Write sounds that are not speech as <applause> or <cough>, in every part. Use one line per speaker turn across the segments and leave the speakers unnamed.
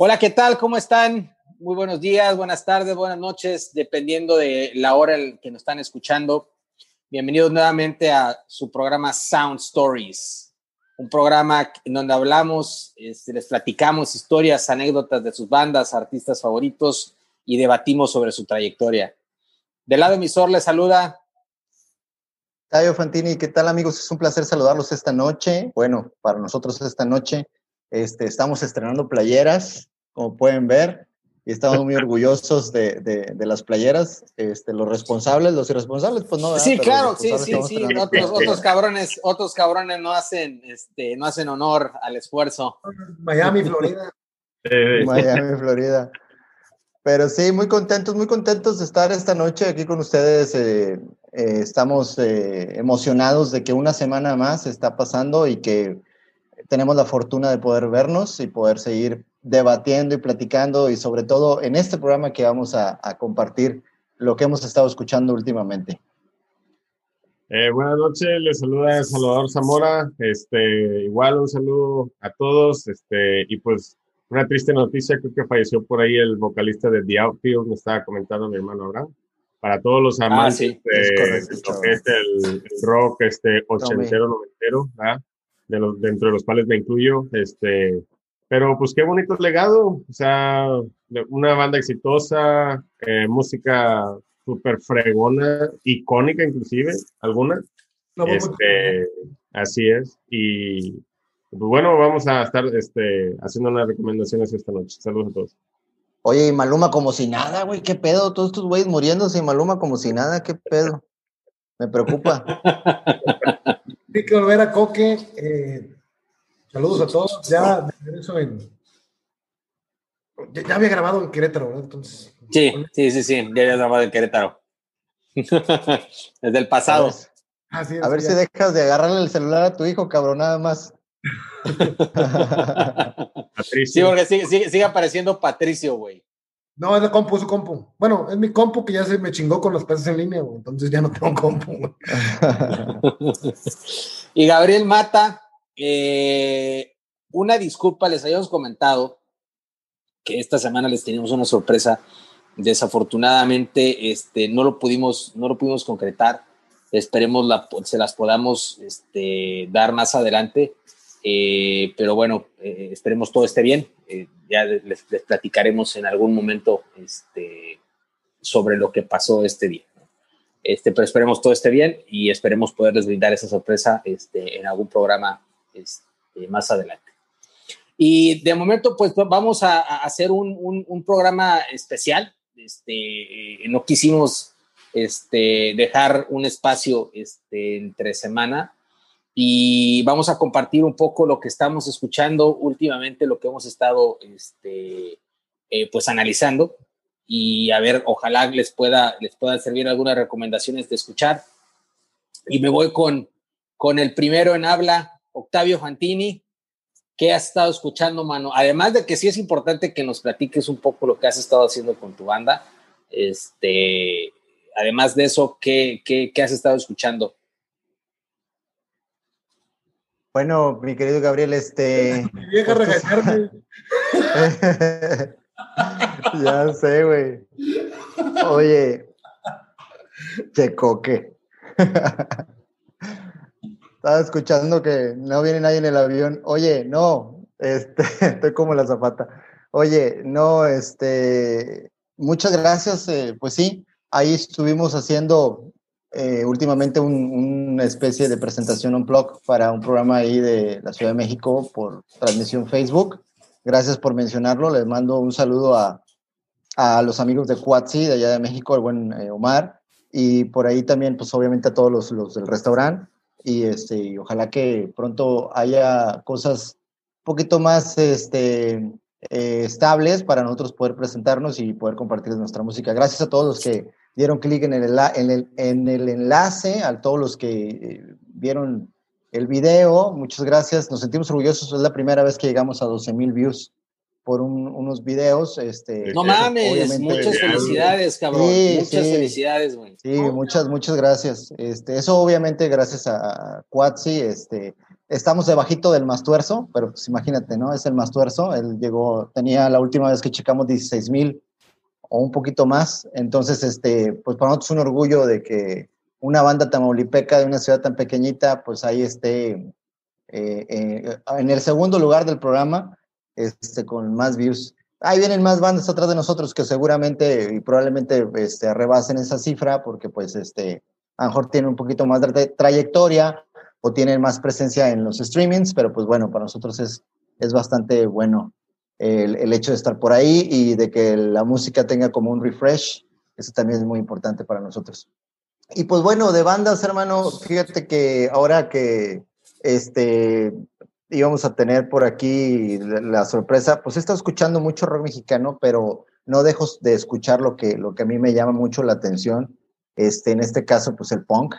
Hola, ¿qué tal? ¿Cómo están? Muy buenos días, buenas tardes, buenas noches, dependiendo de la hora en que nos están escuchando. Bienvenidos nuevamente a su programa Sound Stories, un programa en donde hablamos, este, les platicamos historias, anécdotas de sus bandas, artistas favoritos y debatimos sobre su trayectoria. Del lado emisor les saluda.
Tayo Fantini, ¿qué tal amigos? Es un placer saludarlos esta noche. Bueno, para nosotros esta noche este, estamos estrenando playeras, como pueden ver, y estamos muy <laughs> orgullosos de, de, las playeras. Este, los responsables, los irresponsables, pues no.
Sí, claro, sí, sí, sí. Otros, otros, cabrones, otros cabrones no hacen, este, no hacen honor al esfuerzo.
Miami, Florida. <laughs>
Miami, Florida. Pero sí, muy contentos, muy contentos de estar esta noche aquí con ustedes. Eh, eh, estamos eh, emocionados de que una semana más está pasando y que tenemos la fortuna de poder vernos y poder seguir debatiendo y platicando y sobre todo en este programa que vamos a, compartir lo que hemos estado escuchando últimamente.
Eh, buenas noches, les saluda Salvador Zamora. Este, igual un saludo a todos. Este, y pues una triste noticia, creo que falleció por ahí el vocalista de The Outfield, me estaba comentando mi hermano Abraham. Para todos los ah, amantes de, este, el, rock este, ochentero, noventero, ¿verdad? De los, dentro de los cuales me incluyo. Este, pero pues qué bonito legado, o sea, una banda exitosa, eh, música súper fregona, icónica inclusive, alguna. este, así es. Y pues bueno, vamos a estar este, haciendo unas recomendaciones esta noche. Saludos a todos.
Oye, y Maluma como si nada, güey, qué pedo, todos estos güeyes muriéndose y Maluma como si nada, qué pedo. Me preocupa. <laughs>
Hay que volver a Coque. Eh, saludos a todos. Ya Ya, había grabado en Querétaro, ¿verdad? Entonces.
Sí, sí, sí, sí. Ya había grabado en Querétaro. <laughs> Desde el pasado.
a ver si dejas de agarrarle el celular a tu hijo, cabrón, nada más. <laughs>
sí, porque sigue, sigue apareciendo Patricio, güey.
No, es la compu, es su compu. Bueno, es mi compu que ya se me chingó con las clases en línea, entonces ya no tengo compu. <laughs>
y Gabriel Mata, eh, una disculpa, les habíamos comentado que esta semana les teníamos una sorpresa. Desafortunadamente, este, no lo pudimos, no lo pudimos concretar. Esperemos la, se las podamos este, dar más adelante. Eh, pero bueno, eh, esperemos todo esté bien. Eh, ya les, platicaremos en algún momento este, sobre lo que pasó este día. Este, pero esperemos todo esté bien y esperemos poderles brindar esa sorpresa este, en algún programa este, más adelante. Y de momento, pues vamos a, hacer un, un, programa especial. Este, no quisimos este, dejar un espacio este, entre semana y vamos a compartir un poco lo que estamos escuchando últimamente, lo que hemos estado este, eh, pues analizando y a ver, ojalá les pueda, les pueda servir algunas recomendaciones de escuchar. Y me voy con, con el primero en habla, Octavio Fantini. ¿Qué has estado escuchando, mano? Además de que sí es importante que nos platiques un poco lo que has estado haciendo con tu banda. Este, además de eso, ¿qué, qué, qué has estado escuchando?
Bueno, mi querido Gabriel, este. <laughs> Vieja pues, <laughs> ya sé, güey. Oye, checoque. <laughs> Estaba escuchando que no viene nadie en el avión. Oye, no, este, estoy como la zapata. Oye, no, este, muchas gracias. Eh, pues sí, ahí estuvimos haciendo eh, últimamente una especie de presentación un blog para un programa ahí de la Ciudad de México por transmisión Facebook. Gracias por mencionarlo. Les mando un saludo a, a los amigos de Cuatsi de allá de México, el buen eh, Omar, y por ahí también, pues obviamente a todos los, del restaurante. Y, este, ojalá que pronto haya cosas un poquito más este, eh, estables para nosotros poder presentarnos y poder compartir nuestra música. Gracias a todos los que dieron clic en el, en, el, en el enlace, a todos los que eh, vieron el video, muchas gracias, nos sentimos orgullosos, es la primera vez que llegamos a 12 mil views por unos videos. Este,
no mames, muchas felicidades, cabrón. muchas felicidades, güey.
Sí, muchas, muchas gracias. Este, eso obviamente gracias a Quatsi, este, estamos debajito del Mastuerzo, pero pues imagínate, ¿no? Es el Mastuerzo, él llegó, tenía la última vez que checamos 16 mil o un poquito más, entonces, este, pues para nosotros es un orgullo de que una banda tamaulipeca de una ciudad tan pequeñita, pues ahí esté eh, eh, en el segundo lugar del programa, este, con más views. Ahí vienen más bandas atrás de nosotros que seguramente y probablemente este, rebasen esa cifra porque pues este, a lo mejor tienen un poquito más de trayectoria o tienen más presencia en los streamings, pero pues bueno, para nosotros es, es bastante bueno el, hecho de estar por ahí y de que la música tenga como un refresh. Eso también es muy importante para nosotros. Y pues bueno, de bandas, hermano, fíjate que ahora que este íbamos a tener por aquí la, sorpresa, pues he estado escuchando mucho rock mexicano, pero no dejo de escuchar lo que, lo que a mí me llama mucho la atención. Este, en este caso, pues el punk.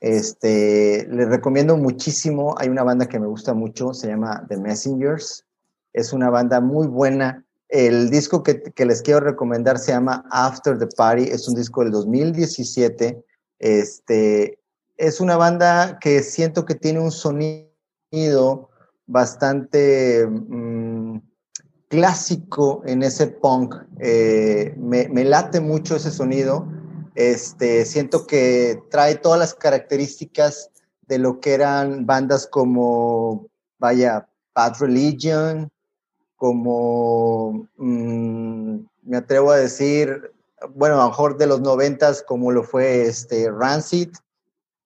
Este, les recomiendo muchísimo, hay una banda que me gusta mucho, se llama The Messengers. Es una banda muy buena. El disco que, les quiero recomendar se llama After the Party, es un disco del 2017 este, es una banda que siento que tiene un sonido bastante mm, clásico en ese punk. Eh, me, late mucho ese sonido. Este, siento que trae todas las características de lo que eran bandas como, vaya, Bad Religion, como, mm, me atrevo a decir, bueno, a lo mejor de los noventas como lo fue este Rancid.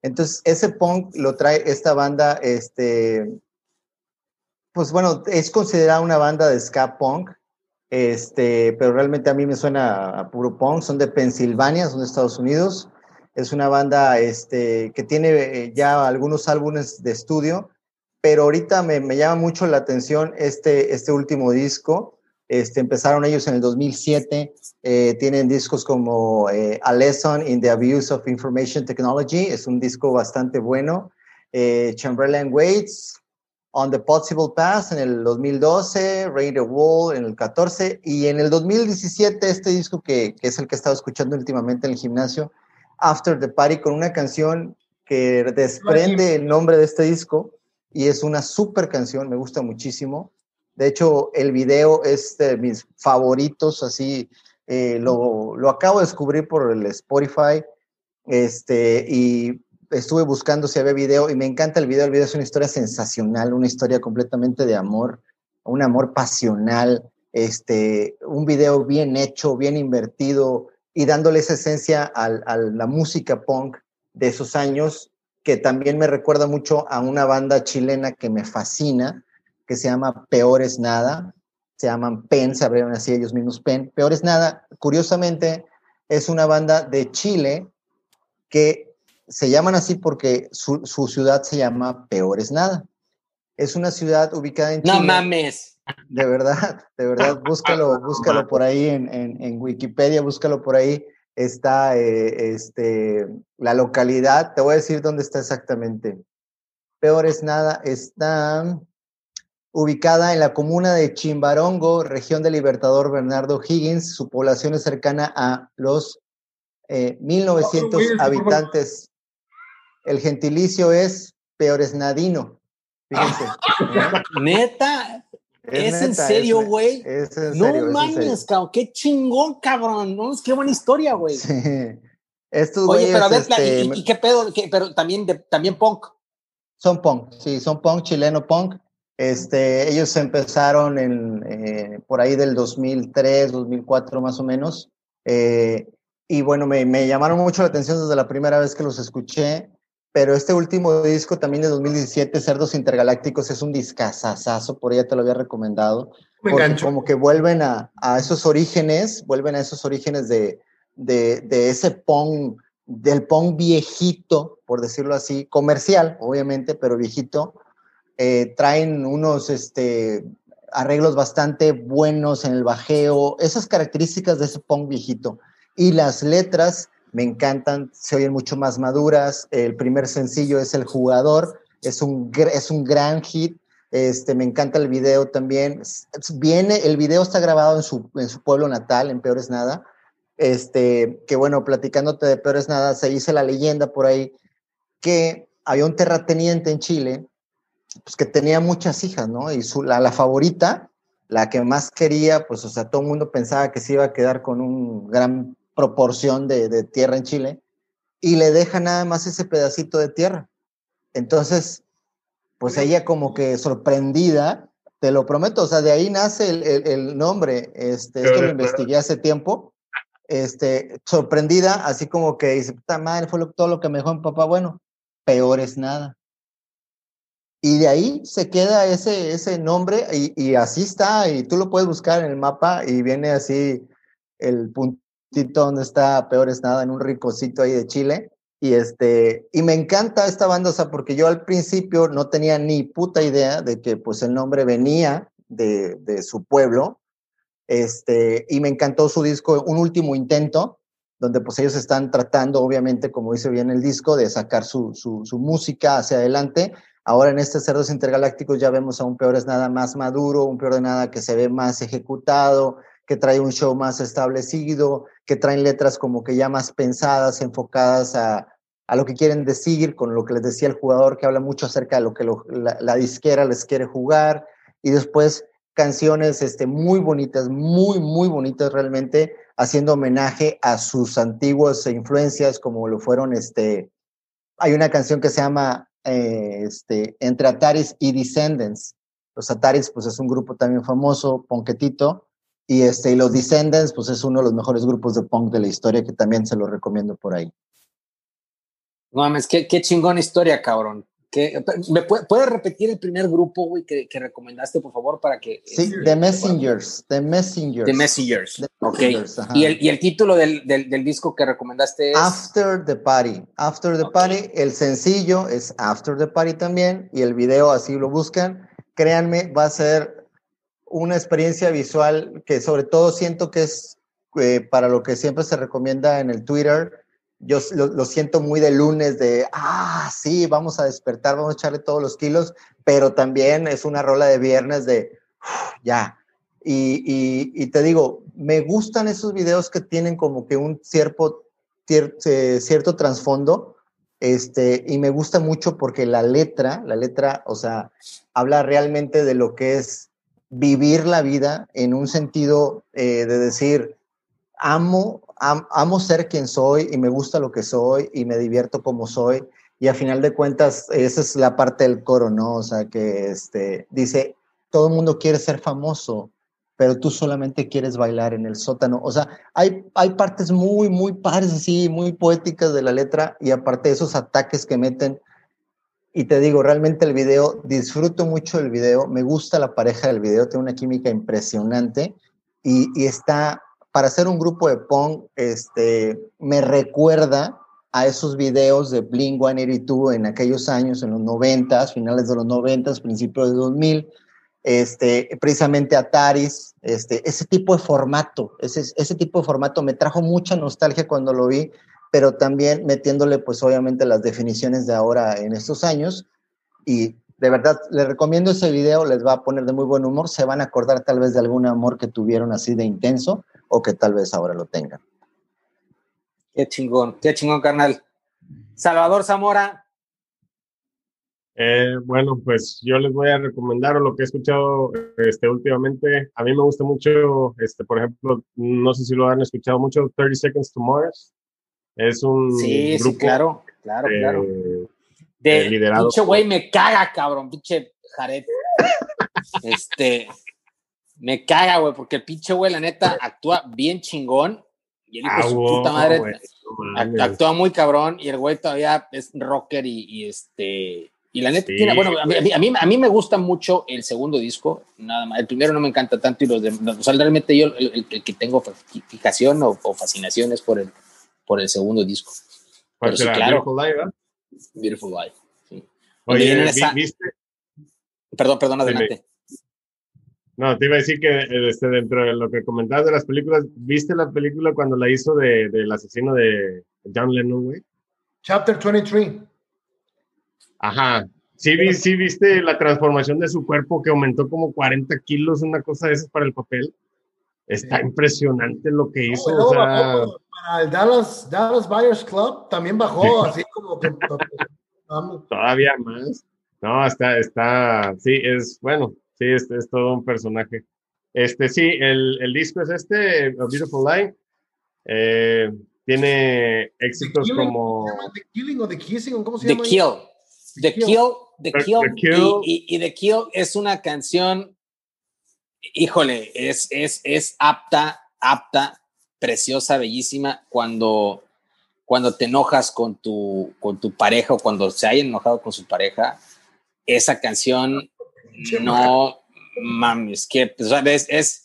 Entonces, ese punk lo trae esta banda, este, pues bueno, es considerada una banda de ska punk, este, pero realmente a mí me suena a puro punk, son de Pensilvania, son de Estados Unidos. Es una banda este, que tiene eh, ya algunos álbumes de estudio, pero ahorita me, me llama mucho la atención este, este último disco, este, empezaron ellos en el 2007, eh, tienen discos como eh, A Lesson in the Abuse of Information Technology, es un disco bastante bueno. Eh, Chamberlain Waits, On the Possible Path en el 2012, Rain the Wall en el 14 y en el 2017 este disco que, que es el que he estado escuchando últimamente en el gimnasio, After the Party, con una canción que desprende el nombre de este disco y es una super canción, me gusta muchísimo. De hecho, el video es de mis favoritos, así eh, lo, lo, acabo de descubrir por el Spotify este, y estuve buscando si había video y me encanta el video. El video es una historia sensacional, una historia completamente de amor, un amor pasional, este, un video bien hecho, bien invertido y dándole esa esencia a la música punk de esos años, que también me recuerda mucho a una banda chilena que me fascina, que se llama Peores Nada, se llaman PEN, se abrieron así ellos mismos PEN. Peores Nada, curiosamente, es una banda de Chile que se llaman así porque su, ciudad se llama Peores Nada. Es una ciudad ubicada en Chile.
No mames.
De verdad, de verdad, búscalo, búscalo por ahí en, Wikipedia, búscalo por ahí. Está eh, este, la localidad, te voy a decir dónde está exactamente. Peores Nada está ubicada en la comuna de Chimbarongo, región del Libertador Bernardo Higgins. Su población es cercana a los 1.900 eh, habitantes. El gentilicio es peoresnadino. Fíjense. <laughs>
Neta. ¿Es, en serio, güey? No mames, cabrón. Qué chingón, cabrón. No, qué buena historia, güey. Sí.
Estos
Oye, pero a ver, este, ¿y, qué pedo? pero también, también punk.
Son punk, sí, son punk, chileno punk. Este, ellos empezaron en, eh, por ahí del 2003, 2004 más o menos. Eh, y bueno, me, me, llamaron mucho la atención desde la primera vez que los escuché. Pero este último disco también de 2017, Cerdos Intergalácticos, es un discazazazo, por ella te lo había recomendado. porque como que vuelven a, a, esos orígenes, vuelven a esos orígenes de, de, de ese punk, del punk viejito, por decirlo así, comercial, obviamente, pero viejito, eh, traen unos este, arreglos bastante buenos en el bajeo, esas características de ese punk viejito. Y las letras me encantan, se oyen mucho más maduras. El primer sencillo es El Jugador, es un, es un gran hit. Este, me encanta el video también. Viene, el video está grabado en su, en su pueblo natal, en Peores Nada. Este, que bueno, platicándote de Peores Nada, se dice la leyenda por ahí que había un terrateniente en Chile pues que tenía muchas hijas, ¿no? Y su, la, la favorita, la que más quería, pues, o sea, todo el mundo pensaba que se iba a quedar con un gran proporción de, de tierra en Chile y le deja nada más ese pedacito de tierra. Entonces, pues ella como que sorprendida, te lo prometo, o sea, de ahí nace el, el, el nombre, este, esto lo investigué hace tiempo, este, sorprendida, así como que dice, puta madre, fue lo, todo lo que me dejó mi papá, bueno, peor es nada. Y de ahí se queda ese, ese nombre y, y así está, y tú lo puedes buscar en el mapa y viene así el puntito donde está peor es nada, en un ricocito ahí de Chile. Y, este, y me encanta esta banda, o sea, porque yo al principio no tenía ni puta idea de que pues el nombre venía de, de su pueblo. Este, y me encantó su disco, Un Último Intento, donde pues ellos están tratando, obviamente, como dice bien el disco, de sacar su, su, su música hacia adelante. Ahora en este Cerdos Intergalácticos ya vemos a un Peor es Nada más maduro, un Peor de Nada que se ve más ejecutado, que trae un show más establecido, que traen letras como que ya más pensadas, enfocadas a, a lo que quieren decir, con lo que les decía el jugador, que habla mucho acerca de lo que la, disquera les quiere jugar, y después canciones este, muy bonitas, muy, muy bonitas realmente, haciendo homenaje a sus antiguas influencias, como lo fueron, este, hay una canción que se llama eh, este, Entre Ataris y Descendants. Los Ataris, pues es un grupo también famoso, ponquetito, y, este, y los Descendants, pues es uno de los mejores grupos de punk de la historia, que también se los recomiendo por ahí.
No mames, qué, qué chingona historia, cabrón. ¿Qué, ¿Me puede, puedes repetir el primer grupo, güey, que, que, recomendaste, por favor, para que...
Sí, The Messengers, The Messengers.
The Messengers, The ok. Messengers, ¿Y, el, ¿Y el título del, del, del, disco que recomendaste es...?
After the Party. After the okay. Party, el sencillo es After the Party también, y el video así lo buscan. Créanme, va a ser una experiencia visual que sobre todo siento que es eh, para lo que siempre se recomienda en el Twitter, yo lo, siento muy de lunes, de, ah, sí, vamos a despertar, vamos a echarle todos los kilos, pero también es una rola de viernes de, ya. Y, te digo, me gustan esos videos que tienen como que un cierto, cierto trasfondo, este, y me gusta mucho porque la letra, la letra, o sea, habla realmente de lo que es vivir la vida en un sentido eh, de decir, amo am, amo ser quien soy y me gusta lo que soy y me divierto como soy. Y a final de cuentas, esa es la parte del coro, ¿no? O sea, que este, dice, todo el mundo quiere ser famoso, pero tú solamente quieres bailar en el sótano. O sea, hay, hay partes muy, muy pares así, muy poéticas de la letra y aparte de esos ataques que meten. Y te digo, realmente el video, disfruto mucho el video, me gusta la pareja del video, tiene una química impresionante y, está para hacer un grupo de punk, este, me recuerda a esos videos de Blink 182 en aquellos años, en los 90, finales de los 90, principios de 2000, este, precisamente Ataris, este, ese tipo de formato, ese, ese tipo de formato me trajo mucha nostalgia cuando lo vi, pero también metiéndole pues obviamente las definiciones de ahora en estos años y de verdad, les recomiendo ese video, les va a poner de muy buen humor, se van a acordar tal vez de algún amor que tuvieron así de intenso o que tal vez ahora lo tengan.
Qué chingón, qué chingón, carnal. Salvador Zamora.
Eh, bueno, pues yo les voy a recomendar lo que he escuchado este, últimamente. A mí me gusta mucho, este, por ejemplo, no sé si lo han escuchado mucho, 30 Seconds to Mars. Es un
sí,
grupo
sí, claro, claro,
eh,
claro.
De, liderado.
Pinche güey me caga, cabrón, pinche Jared. <laughs> este, me caga, güey, porque el pinche güey, la neta, actúa bien chingón. Y el hijo
Ah,
de su
wow,
puta madre
no
actúa muy cabrón. Y el güey todavía es rocker y, y este. Y la neta
Sí,
tiene, bueno, a mí, a mí- a mí, a mí me gusta mucho el segundo disco, nada más. El primero no me encanta tanto y los demás, o sea, realmente yo el, el- el que tengo fijación o, o fascinación es por el, por el segundo disco.
¿Cuál
pero sí,
será?
claro.
Beautiful Life, ¿verdad?
Beautiful Life. Sí.
Oye,
esa-
¿viste?
Perdón, perdón, adelante.
No, te iba a decir que eh, este, dentro de lo que comentabas de las películas, ¿viste la película cuando la hizo de, del asesino de John Lennon, güey?
Chapter 23.
Ajá. Sí, vi, sí viste la transformación de su cuerpo que aumentó como 40 kilos, una cosa de esas para el papel. Está
Sí.
impresionante lo que hizo.
Luego
o sea,
bajó para el Dallas, Dallas Buyers Club también bajó así como que <laughs> vamos.
todavía más. No, está, está, sí, es, bueno, sí, es, es todo un personaje. Este, sí, el, el disco es este, A Beautiful Life. Eh, tiene éxitos
The Killing,
como...
¿se llama The Killing o The Kissing cómo se
The
llama?
Kill. The
Kill.
Kill, The
The
Kill,
Kill.
Y, y- y The Kill es una canción, híjole, es, es, es apta, apta, preciosa, bellísima, cuando, cuando te enojas con tu, con tu pareja o cuando se hayan enojado con su pareja, esa canción no mames, que o sea, es, es-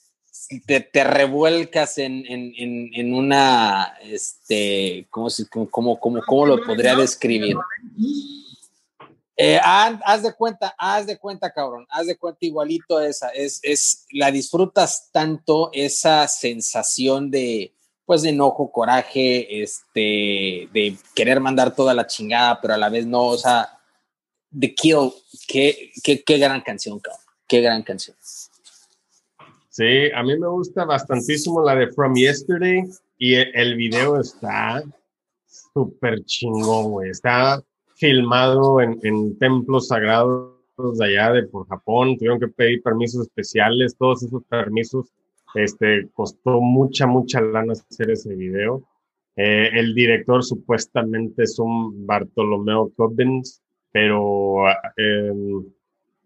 te, te revuelcas en, en, en, en una, este, ¿cómo, se- cómo, cómo, cómo, cómo lo podría describir? Eh, haz, de cuenta, haz de cuenta, cabrón, haz de cuenta igualito esa, es, es, la disfrutas tanto esa sensación de, pues, de enojo, coraje, este, de querer mandar toda la chingada, pero a la vez no, o sea, The Kill, qué, qué, qué gran canción, cabrón, qué gran canción.
Sí, a mí me gusta bastantísimo la de From Yesterday y e- el video está súper chingón, güey. Está filmado en, en templos sagrados de allá de por Japón. Tuvieron que pedir permisos especiales. Todos esos permisos, este, costó mucha, mucha lana hacer ese video. Eh, el director supuestamente es un Bartolomeo Cobbins, pero eh,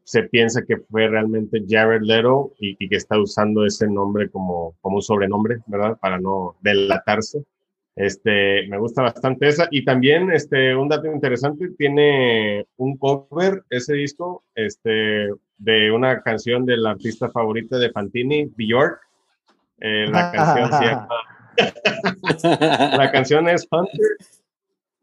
se piensa que fue realmente Jared Leto y, y que está usando ese nombre como, como un sobrenombre, ¿verdad? Para no delatarse. Este, me gusta bastante esa. Y también, este, un dato interesante, tiene un cover, ese disco, este, de una canción del artista favorita de Fantini, Bjork. Eh, la canción se llama <laughs> la canción es Hunter.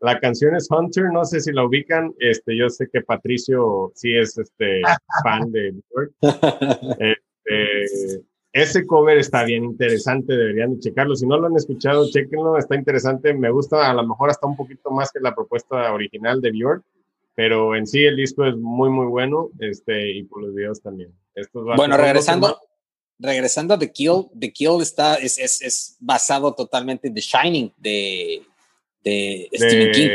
La canción es Hunter, no sé si la ubican. Este, yo sé que Patricio sí es este <laughs> fan de Bjork. <laughs> Este, ese cover está bien interesante, deberían de checarlo. Si no lo han escuchado, chequenlo, está interesante. Me gusta a lo mejor hasta un poquito más que la propuesta original de Bjork, pero en sí el disco es muy, muy bueno este, y por los videos también.
Bueno, regresando, regresando a The Kill, The Kill está, es, es, es basado totalmente en The Shining de, de Stephen King.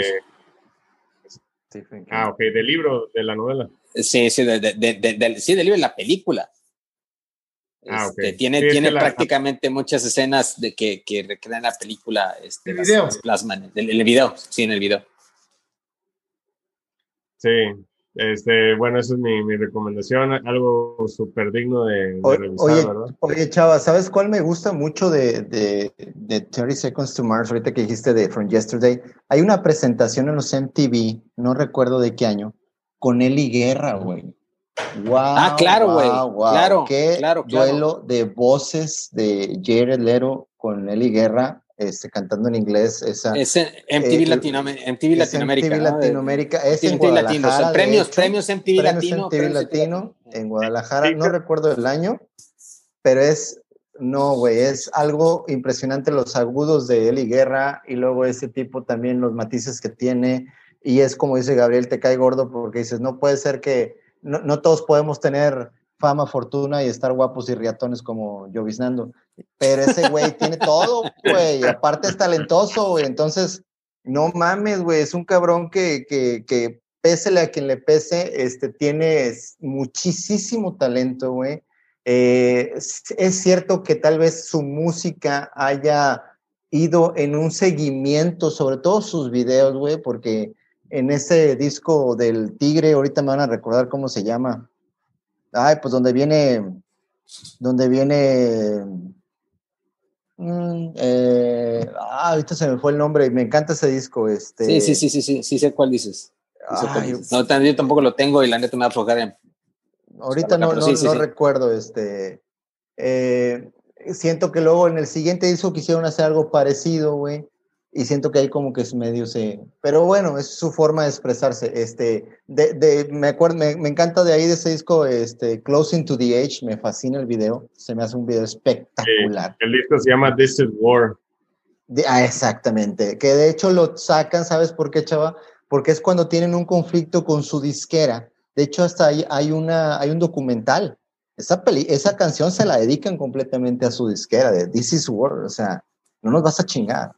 Stephen King.
Ah, ok, del libro, de la novela.
Sí, sí, de, de, de, de- del- sí, del libro, la película.
Ah.
Este, Tiene,
Sí,
tiene
la-
prácticamente muchas escenas de que, que recrean la película. Este,
El
las-
video.
las plasman el, el video, sí, en el video.
Sí, este, bueno, esa es mi, mi recomendación, algo súper digno de, de
O-
revisar,
Oye,
¿verdad?
oye, Chava, ¿sabes cuál me gusta mucho de, de, de 30 Seconds to Mars? Ahorita que dijiste de From Yesterday. Hay una presentación en los MTV, no recuerdo de qué año, con Eli Guerra, güey. Wow,
Ah, claro, güey. Claro,
Qué
claro, claro.
duelo de voces de Jared Leto con Eli Guerra, este, cantando en inglés. Esa,
Es en MTV,
Eh,
Latinoam- MTV
es
Latinoamérica.
MTV
¿no?
Latinoamérica. Es en
MTV Latino,
Guadalajara,
son
de
premios,
hecho.
premios MTV
Premios
Latino.
MTV
premios
Latino en Guadalajara, no recuerdo el año, pero es, no, güey, es algo impresionante los agudos de Eli Guerra y luego ese tipo también los matices que tiene y es como dice Gabriel, te cae gordo porque dices, no puede ser que, no, todos podemos tener fama, fortuna y estar guapos y riatones como Lloviznando, pero ese güey tiene todo, güey, aparte es talentoso, güey, entonces, no mames, güey, es un cabrón que, que, que pésele a quien le pese, este, tiene muchísimo talento, güey. Eh, es, es cierto que tal vez su música haya ido en un seguimiento, sobre todo sus videos, güey, porque en ese disco del Tigre, ahorita me van a recordar cómo se llama. Ay, pues donde viene, donde viene, mm, eh, ah, ahorita se me fue el nombre, me encanta ese disco, este.
Sí, sí, sí, sí, sí, sí sé cuál dices. Sí sé cuál
Ay.
No, yo tampoco lo tengo y la neta me va a aflojar en
Ahorita no, no,
sí, sí,
no
sí.
recuerdo, este, eh, siento que luego en el siguiente disco quisieron hacer algo parecido, güey, y siento que ahí como que es medio se, pero bueno, es su forma de expresarse, este, de, de- me acuerdo, me, me encanta de ahí de ese disco, este, Closing to the Edge, me fascina el video, se me hace un video espectacular.
El disco se llama This is War.
De- ah, exactamente. Que de hecho lo sacan, ¿sabes por qué, chava? Porque es cuando tienen un conflicto con su disquera. De hecho, hasta ahí hay, una, hay un documental. Esa, peli, esa canción se la dedican completamente a su disquera de This is War. O sea, no nos vas a chingar.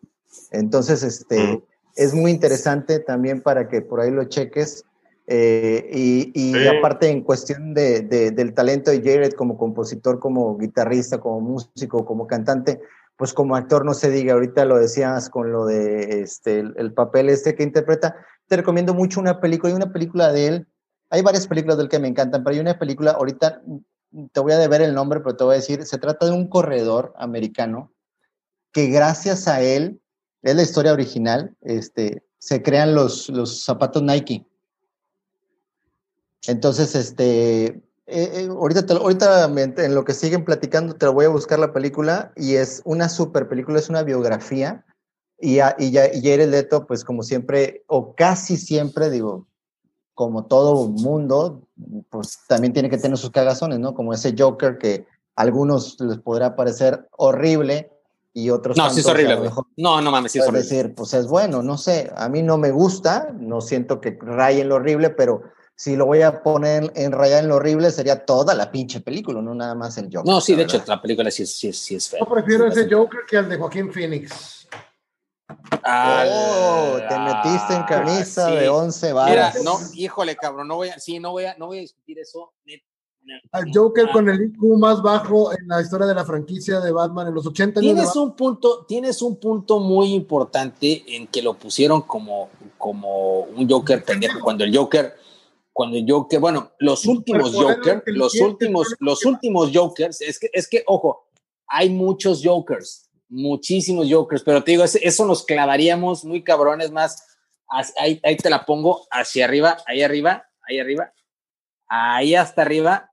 Entonces, este, es muy interesante también para que por ahí lo cheques. Eh, y, y aparte en cuestión de, del talento de Jared como compositor, como guitarrista, como músico, como cantante, pues como actor no se diga, ahorita lo decías con lo de este, el, papel este que interpreta, te recomiendo mucho una película, hay una película de él, hay varias películas de él que me encantan, pero hay una película, ahorita te voy a deber el nombre, pero te voy a decir, se trata de un corredor americano que gracias a él, es la historia original, este, se crean los, los zapatos Nike. Entonces, este, eh, eh, ahorita, ahorita en lo que siguen platicando te voy a buscar la película y es una super película, es una biografía y, y, ya, y Jared Leto, pues como siempre, o casi siempre, digo, como todo mundo, pues también tiene que tener sus cagazones, ¿no? Como ese Joker que a algunos les podrá parecer horrible y otros
no, sí es horrible, No, no mames, sí es horrible.
decir, pues es bueno, no sé, a mí no me gusta, no siento que raye en lo horrible, pero si lo voy a poner en rayar en lo horrible, sería toda la pinche película, no nada más el Joker.
No, sí, de hecho, la película sí, sí, sí es fea.
Yo prefiero ese Joker que al de Joaquín Phoenix.
Oh, te metiste en camisa de 11 balas.
Mira, no, híjole, cabrón, no voy a, sí, no voy a, no voy a discutir eso.
Al Joker con el IQ más bajo en la historia de la franquicia de Batman en los 80
tienes un punto Tienes un punto muy importante en que lo pusieron como, como un Joker pendejo, cuando el Joker, cuando el Joker, bueno, los últimos Joker, los últimos, los últimos Jokers, es que, es que, ojo, hay muchos Jokers muchísimos Jokers, pero te digo, eso nos clavaríamos muy cabrones más. Ahí, ahí te la pongo hacia arriba, ahí arriba, ahí arriba, ahí hasta arriba,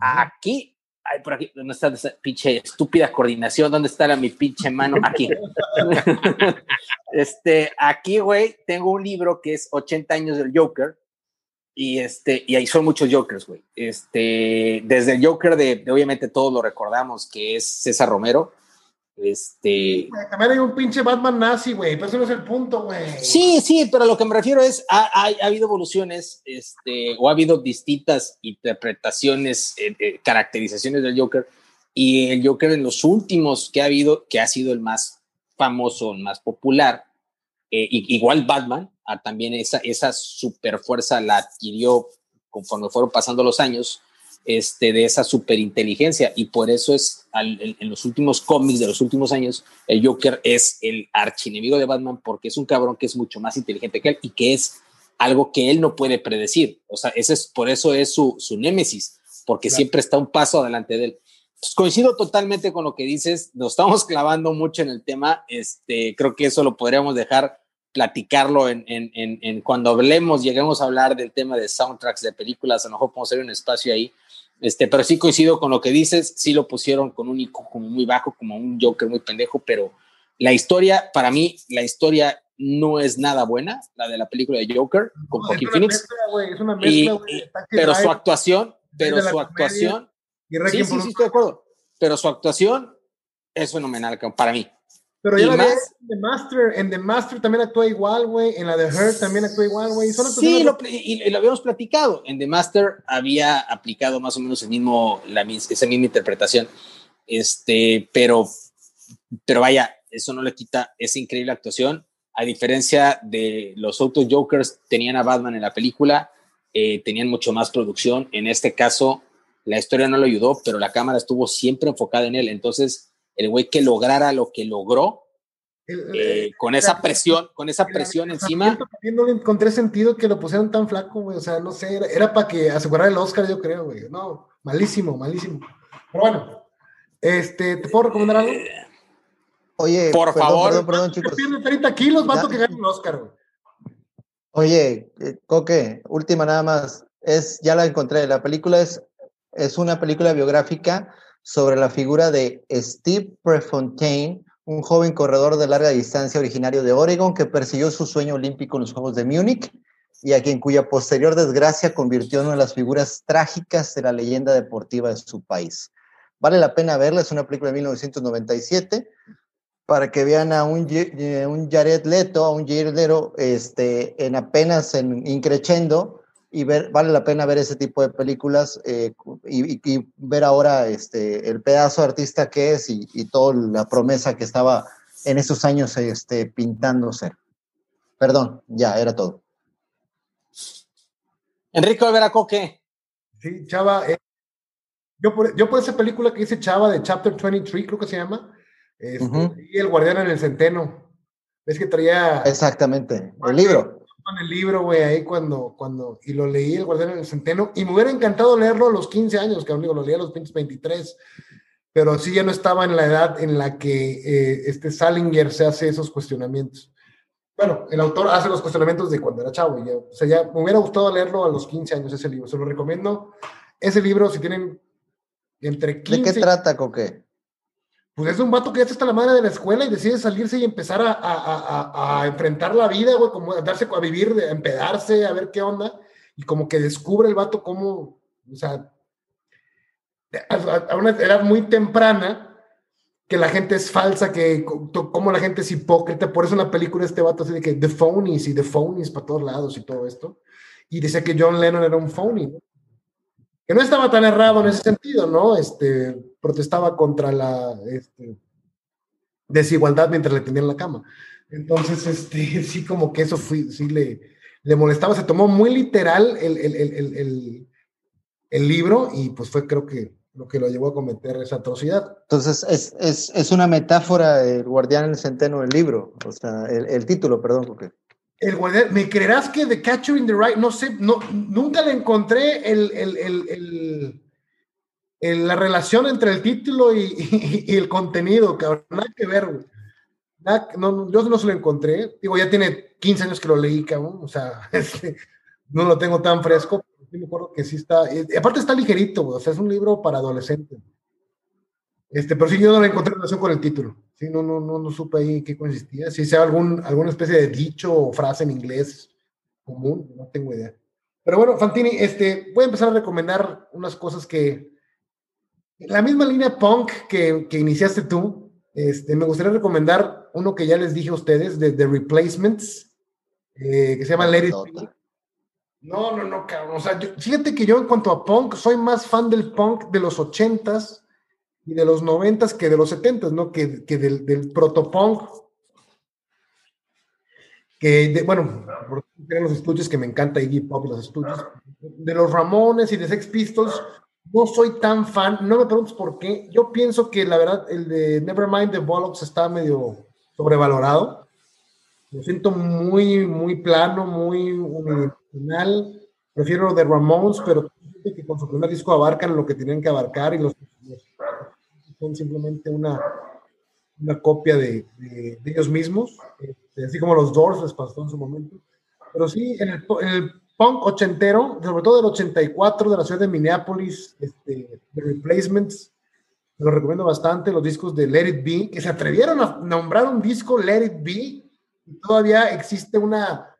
aquí, ahí por aquí, ¿dónde está esa pinche estúpida coordinación? ¿Dónde está la, mi pinche mano? Aquí. <laughs> este, aquí, güey, tengo un libro que es 80 años del Joker. Y, este, y ahí son muchos Jokers, güey. Este, desde el Joker de, de, obviamente todos lo recordamos, que es César Romero, este.
También hay un pinche Batman nazi, güey, pero eso no es el punto, güey.
Sí, sí, pero lo que me refiero es, ha, ha, habido evoluciones, este, o ha habido distintas interpretaciones, eh, eh, caracterizaciones del Joker, y el Joker en los últimos que ha habido, que ha sido el más famoso, el más popular, eh, igual Batman, también esa, esa super fuerza la adquirió conforme fueron pasando los años, este, de esa superinteligencia y por eso es en, los últimos cómics de los últimos años el Joker es el archienemigo de Batman porque es un cabrón que es mucho más inteligente que él y que es algo que él no puede predecir. O sea, ese es, por eso es su, su némesis, porque siempre está un paso adelante de él. coincido totalmente con lo que dices, nos estamos clavando mucho en el tema, este, creo que eso lo podríamos dejar platicarlo en, en, en, cuando hablemos, lleguemos a hablar del tema de soundtracks de películas, a lo mejor podemos hacer un espacio ahí, este, pero sí coincido con lo que dices, sí lo pusieron con un icono como muy bajo, como un Joker muy pendejo, pero la historia, para mí, la historia no es nada buena, la de la película de Joker con Joaquin Phoenix. pero su actuación, pero su actuación, sí, sí, sí, estoy de acuerdo, pero su actuación es fenomenal para mí.
Pero ya la más, en The Master, en The Master también actúa igual, güey. En la de Her también actúa igual, güey.
Sí, lo, y, lo habíamos platicado. En The Master había aplicado más o menos el mismo, la, esa misma interpretación. Este, pero, pero vaya, eso no le quita esa increíble actuación. A diferencia de los otros Jokers, tenían a Batman en la película, eh, tenían mucho más producción. En este caso, la historia no lo ayudó, pero la cámara estuvo siempre enfocada en él. Entonces, el güey que lograra lo que logró, eh, eh, con esa presión, con esa presión encima.
No le encontré sentido que lo pusieron tan flaco, güey. O sea, no sé, era, para que asegurara el Oscar, yo creo, güey. No, malísimo, malísimo. Pero bueno, este, ¿te puedo recomendar algo?
Oye,
por favor.
Perdón, perdón, chicos.
Tiene 30 kilos, vato que gane el Oscar, güey.
Oye, eh, Coque, última nada más. Es, ya la encontré. La película es, es una película biográfica sobre la figura de Steve Prefontaine, un joven corredor de larga distancia originario de Oregon que persiguió su sueño olímpico en los Juegos de Múnich y a quien cuya posterior desgracia convirtió en una de las figuras trágicas de la leyenda deportiva de su país. Vale la pena verla, es una película de 1997 para que vean a un, eh, un Jared Leto, a un Jared Leto, este, en apenas en increchendo, y ver, vale la pena ver ese tipo de películas eh, y, ver ahora este, el pedazo de artista que es y, y toda la promesa que estaba en esos años este, pintándose. Perdón, ya, era todo.
Enrique Olvera Coque.
Sí, Chava. Eh, yo, por, yo por esa película que dice Chava de Chapter 23, creo que se llama, este, y El Guardián en el Centeno. Ves que traía.
Exactamente, el libro.
El libro, güey, ahí cuando, cuando. Y lo leí, El Guardián en el Centeno, y me hubiera encantado leerlo a los 15 años, que lo leí a los 23. Pero sí ya no estaba en la edad en la que eh, este Salinger se hace esos cuestionamientos. Bueno, el autor hace los cuestionamientos de cuando era chavo. Y o sea, ya me hubiera gustado leerlo a los 15 años ese libro. Se lo recomiendo. Ese libro, si tienen entre 15...
¿De qué trata, Coque?
Pues es un vato que ya está la madre de la escuela y decide salirse y empezar a, a, a, enfrentar la vida, güey, como a darse a vivir, a empedarse, a ver qué onda. Y como que descubre el vato cómo, o sea, a una edad muy temprana, que la gente es falsa, que como la gente es hipócrita, por eso en la película este vato así de que the phonies y the phonies para todos lados y todo esto. Y dice que John Lennon era un phony, que no estaba tan errado en ese sentido, ¿no? Este, protestaba contra la este, desigualdad mientras le tenían la cama. Entonces, este, <laughs> sí, como que eso sí le, le molestaba, se tomó muy literal el, el, el, el libro y pues fue creo que lo que lo llevó a cometer esa atrocidad.
Entonces, es, es, es una metáfora el guardián en el centeno del libro, o sea, el título, perdón, porque...
El guardián, ¿me creerás que The Catcher in the Rye, no sé, no, nunca le encontré la relación entre el título <laughs> y, y, el contenido, cabrón, nada que ver, güey. no, yo no se lo encontré, digo, ya tiene 15 años que lo leí, cabrón, o sea, <laughs> no lo tengo tan fresco, me acuerdo que sí está, aparte está ligerito, o sea, es un libro para adolescentes. Este, pero sí, yo no le encontré relación con el título. Sí, no, no, no, no supe ahí qué consistía. Si sea algún, alguna especie de dicho o frase en inglés común, no tengo idea. Pero bueno, Fantini, este, voy a empezar a recomendar unas cosas que, la misma línea punk que, que iniciaste tú, este, me gustaría recomendar uno que ya les dije a ustedes, de The Replacements, eh, que se llama Let It Be. No, no, no, cabrón. O sea, fíjate que yo en cuanto a punk, soy más fan del punk de los ochentas y de los noventas que de los setentas, ¿no? Que, que del, del protopunk. Que, de, bueno, por los estudios que me encanta Iggy Pop los estudios. De los Ramones y de Sex Pistols, no soy tan fan. No me preguntes por qué. Yo pienso que la verdad, el de Nevermind the Bollocks está medio sobrevalorado. Lo siento muy, muy plano, muy unidimensional. Prefiero de Ramones, pero que con su primer disco abarcan lo que tienen que abarcar y los, son simplemente una, una copia de, de, ellos mismos, este, así como los Doors les pasó en su momento. Pero sí, en el, en el, punk ochentero, sobre todo del 84 de la ciudad de Minneapolis, este, The Replacements, me lo recomiendo bastante, los discos de Let It Be, que se atrevieron a nombrar un disco Let It Be, todavía existe una,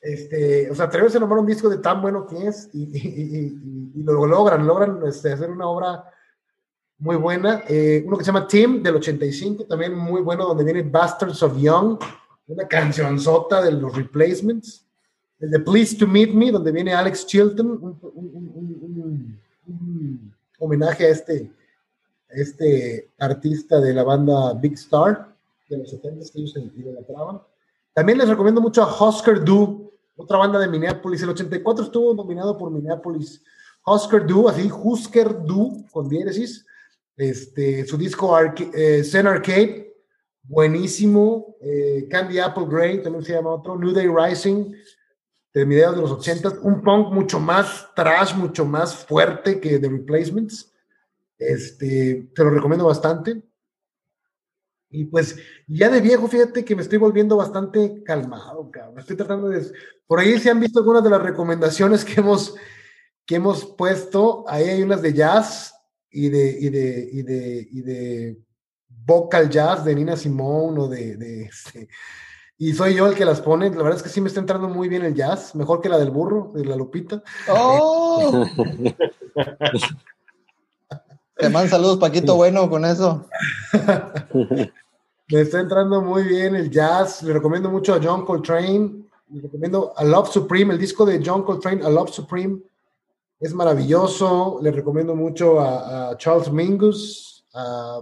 este, o sea, atreverse a nombrar un disco de tan bueno que es y, lo logran, logran este, hacer una obra muy buena. Eh, uno que se llama Tim del 85, también muy bueno, donde viene Bastards of Young, una cancionzota de los replacements. El de Please to Meet Me, donde viene Alex Chilton, un, un homenaje a este, a este artista de la banda Big Star de los 70 que ellos idolatraban. También les recomiendo mucho a Husker Du, otra banda de Minneapolis. El 84 estuvo nominado por Minneapolis. Husker Du, así, Husker Du, con diéresis. Este, su disco eh, Zen Arcade, buenísimo. Eh, Candy Apple Grey, también se llama otro. New Day Rising, de mediados de los 80 Un punk mucho más trash, mucho más fuerte que The Replacements. Este, te lo recomiendo bastante. Y pues ya de viejo, fíjate que me estoy volviendo bastante calmado, cabrón. Estoy tratando de... Por ahí se han visto algunas de las recomendaciones que hemos, que hemos puesto. Ahí hay unas de jazz y de, y de, y de, y de vocal jazz de Nina Simone o de... de este, y soy yo el que las pone. La verdad es que sí me está entrando muy bien el jazz, mejor que la del burro, de la Lupita. ¡Oh! <laughs>
Te mando saludos, Paquito Bueno, con eso. <laughs>
Me está entrando muy bien el jazz. Le recomiendo mucho a John Coltrane. Le recomiendo a Love Supreme, el disco de John Coltrane, A Love Supreme. Es maravilloso. Le recomiendo mucho a, Charles Mingus, a,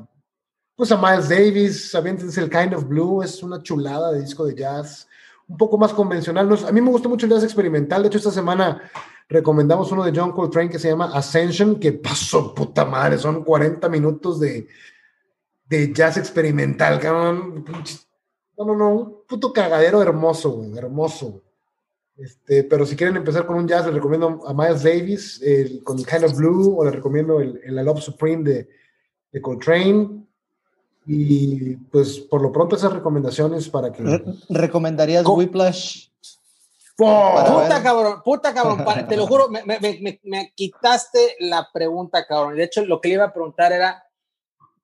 pues a Miles Davis. es el Kind of Blue. Es una chulada de disco de jazz. Un poco más convencional. a mí me gusta mucho el jazz experimental. De hecho, esta semana recomendamos uno de John Coltrane que se llama Ascension, que pasó puta madre, son 40 minutos de, de jazz experimental. No, no, no, un puto cagadero hermoso, güey, hermoso. Este, pero si quieren empezar con un jazz, les recomiendo a Miles Davis el, con Kind of Blue, o les recomiendo el, el Love Supreme de, de Coltrane. Y pues por lo pronto esas recomendaciones para que...
¿Recomendarías Whiplash?
Puta cabrón, puta cabrón, te lo juro, me, me, me, quitaste la pregunta, cabrón. De hecho, lo que le iba a preguntar era,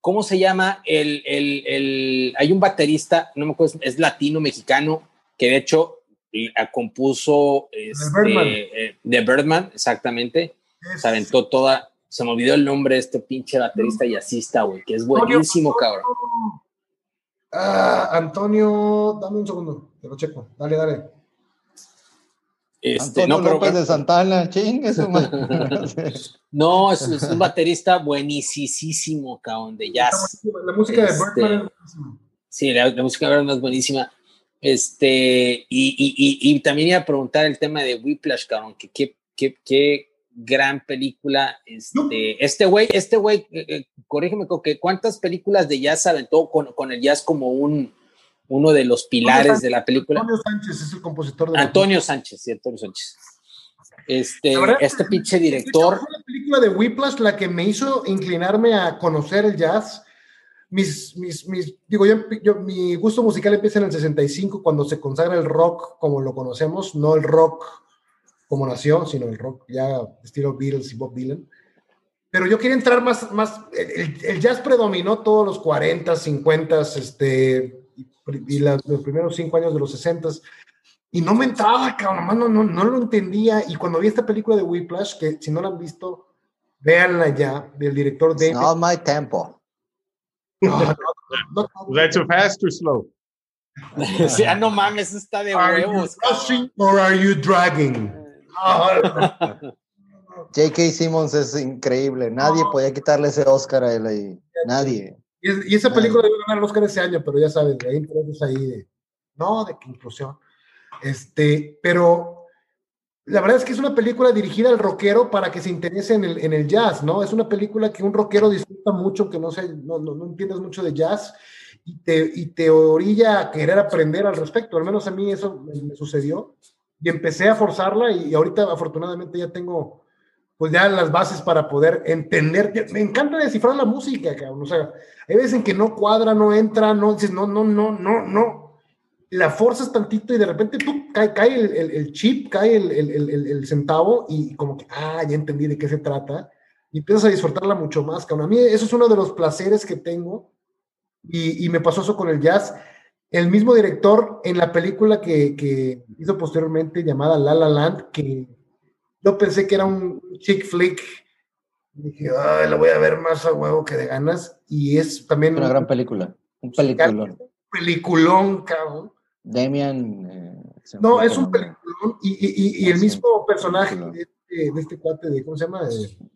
¿cómo se llama el, el, el hay un baterista, no me acuerdo, es latino, mexicano, que de hecho compuso este, eh, de Birdman, exactamente, se aventó toda, se me olvidó el nombre de este pinche baterista y asista, güey, que es buenísimo, cabrón.
Ah, Antonio, dame un segundo, te lo checo, dale, dale.
Este, no, López de Santana, ching, <laughs>
No, es, un baterista buenísimo, cabrón, de jazz.
La música de este, Birdman es
Sí, la, música de Birdman es buenísima. Este, y, y, y, también iba a preguntar el tema de Whiplash, cabrón, que qué, qué, qué gran película. Este, este güey, este güey, eh, eh, corrígeme, que ¿cuántas películas de jazz aventó con, con el jazz como un, uno de los pilares de la película.
Antonio Sánchez es el compositor
de Antonio Sánchez, sí, Antonio Sánchez. Este, este pinche director.
Fue la película de Whiplash la que me hizo inclinarme a conocer el jazz. Mis, mis, mis, digo, yo, yo, mi gusto musical empieza en el 65 cuando se consagra el rock como lo conocemos, no el rock como nació, sino el rock ya estilo Beatles y Bob Dylan. Pero yo quería entrar más, más el, el jazz predominó todos los 40, 50, este, y los primeros cinco años de los 60 y no me entraba, cabrón, no, no, no lo entendía. Y cuando vi esta película de Whiplash, que si no la han visto, véanla ya, del director David.
It's not my tempo.
That too <laughs> fast or slow? <laughs>
sí, ah, no mames, está de huevos.
Are or are you dragging? <laughs>
J.K. Simmons es increíble. Nadie podía quitarle ese Oscar a él ahí. Nadie.
Y, esa película debe ganar el Oscar ese año, pero ya sabes, de ahí ahí de, no, de que inclusión. Este, pero la verdad es que es una película dirigida al rockero para que se interese en el, en el jazz, ¿no? Es una película que un rockero disfruta mucho, que no, sé, no, no, no entiendes mucho de jazz y te, y te orilla a querer aprender al respecto. Al menos a mí eso me, me sucedió. Y empecé a forzarla y ahorita afortunadamente ya tengo pues ya las bases para poder entender. Me encanta descifrar la música, cabrón. O sea, hay veces en que no cuadra, no entra, no dices, no, no, no, no, no. La forzas tantito y de repente tú cae, cae el, el, chip, cae el, el, centavo y como que, ah, ya entendí de qué se trata. Y empiezas a disfrutarla mucho más, cabrón. A mí eso es uno de los placeres que tengo. Y, y me pasó eso con el jazz. El mismo director en la película que, que hizo posteriormente llamada La La Land, que yo pensé que era un chick flick. dije, ay, la voy a ver más a huevo que de ganas. Y es también.
Una gran película. Un peliculón.
Peliculón, cabrón.
Damian. Eh,
no, es un peliculón. Y, y, y el mismo personaje de este, de este, cuate, de, ¿cómo se llama?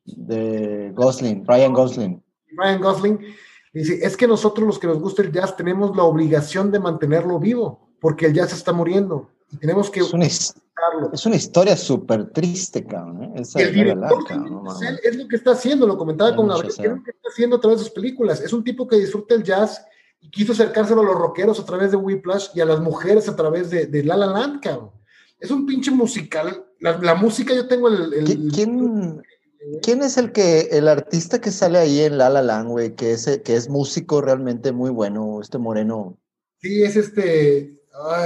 De, Gosling, Ryan Gosling.
Ryan Gosling. Dice, es que nosotros los que nos gusta el jazz tenemos la obligación de mantenerlo vivo, porque el jazz está muriendo. Y tenemos que...
Es es una historia súper triste, cabrón. ¿eh?
el director es lo que está haciendo, lo comentaba con Gabriel, es lo que está haciendo a través de sus películas. Es un tipo que disfruta el jazz y quiso acercárselo a los rockeros a través de Whiplash y a las mujeres a través de, de La La Land, cabrón. Es un pinche musical. La, música, yo tengo el.
¿Quién, ¿Quién es el que el artista que sale ahí en La La Land, güey, que es, que es músico realmente muy bueno, este moreno?
Sí, es este.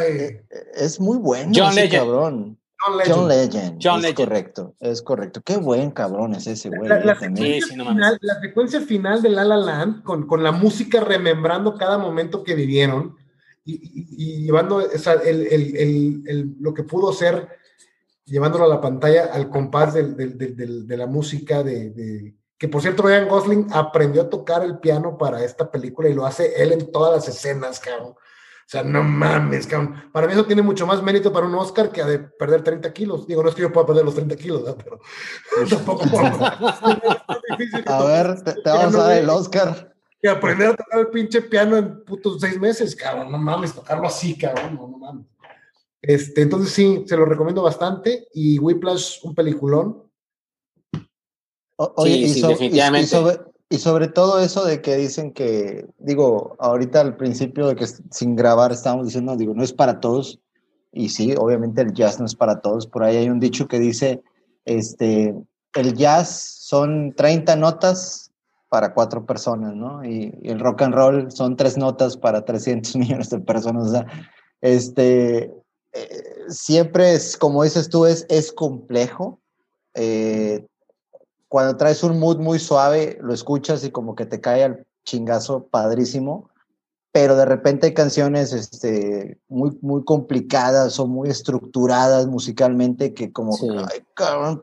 Eh,
es muy bueno John ese cabrón. John Legend. John Legend. es correcto, es correcto. Qué buen cabrón es ese güey.
La, la, secuencia, final, de La La Land, con, con la música remembrando cada momento que vivieron y, llevando el, el, el, lo que pudo ser, llevándolo a la pantalla al compás de la música de, que por cierto Ryan Gosling aprendió a tocar el piano para esta película y lo hace él en todas las escenas, cabrón. O sea, no mames, cabrón. Para mí eso tiene mucho más mérito para un Oscar que a de perder 30 kilos. Digo, no es que yo pueda perder los 30 kilos, ¿no? pero <laughs> tampoco puedo. <laughs>
a ver, te, vamos a dar el Oscar.
Que aprender a tocar el pinche piano en putos seis meses, cabrón. No mames, tocarlo así, cabrón. No, no mames. Este, entonces sí, se lo recomiendo bastante. Y Whiplash, un peliculón.
oye, y, y, sobre, todo eso de que dicen que, digo, ahorita al principio de que sin grabar estábamos diciendo, digo, no es para todos. Y sí, obviamente el jazz no es para todos. Por ahí hay un dicho que dice, este, el jazz son 30 notas para cuatro personas, ¿no? Y, el rock and roll son tres notas para 300 <laughs> millones de personas. O sea, este, eh, siempre es, como dices tú, es, es complejo. Eh, cuando traes un mood muy suave, lo escuchas y como que te cae al chingazo padrísimo, pero de repente hay canciones este, muy, muy complicadas o muy estructuradas musicalmente que como,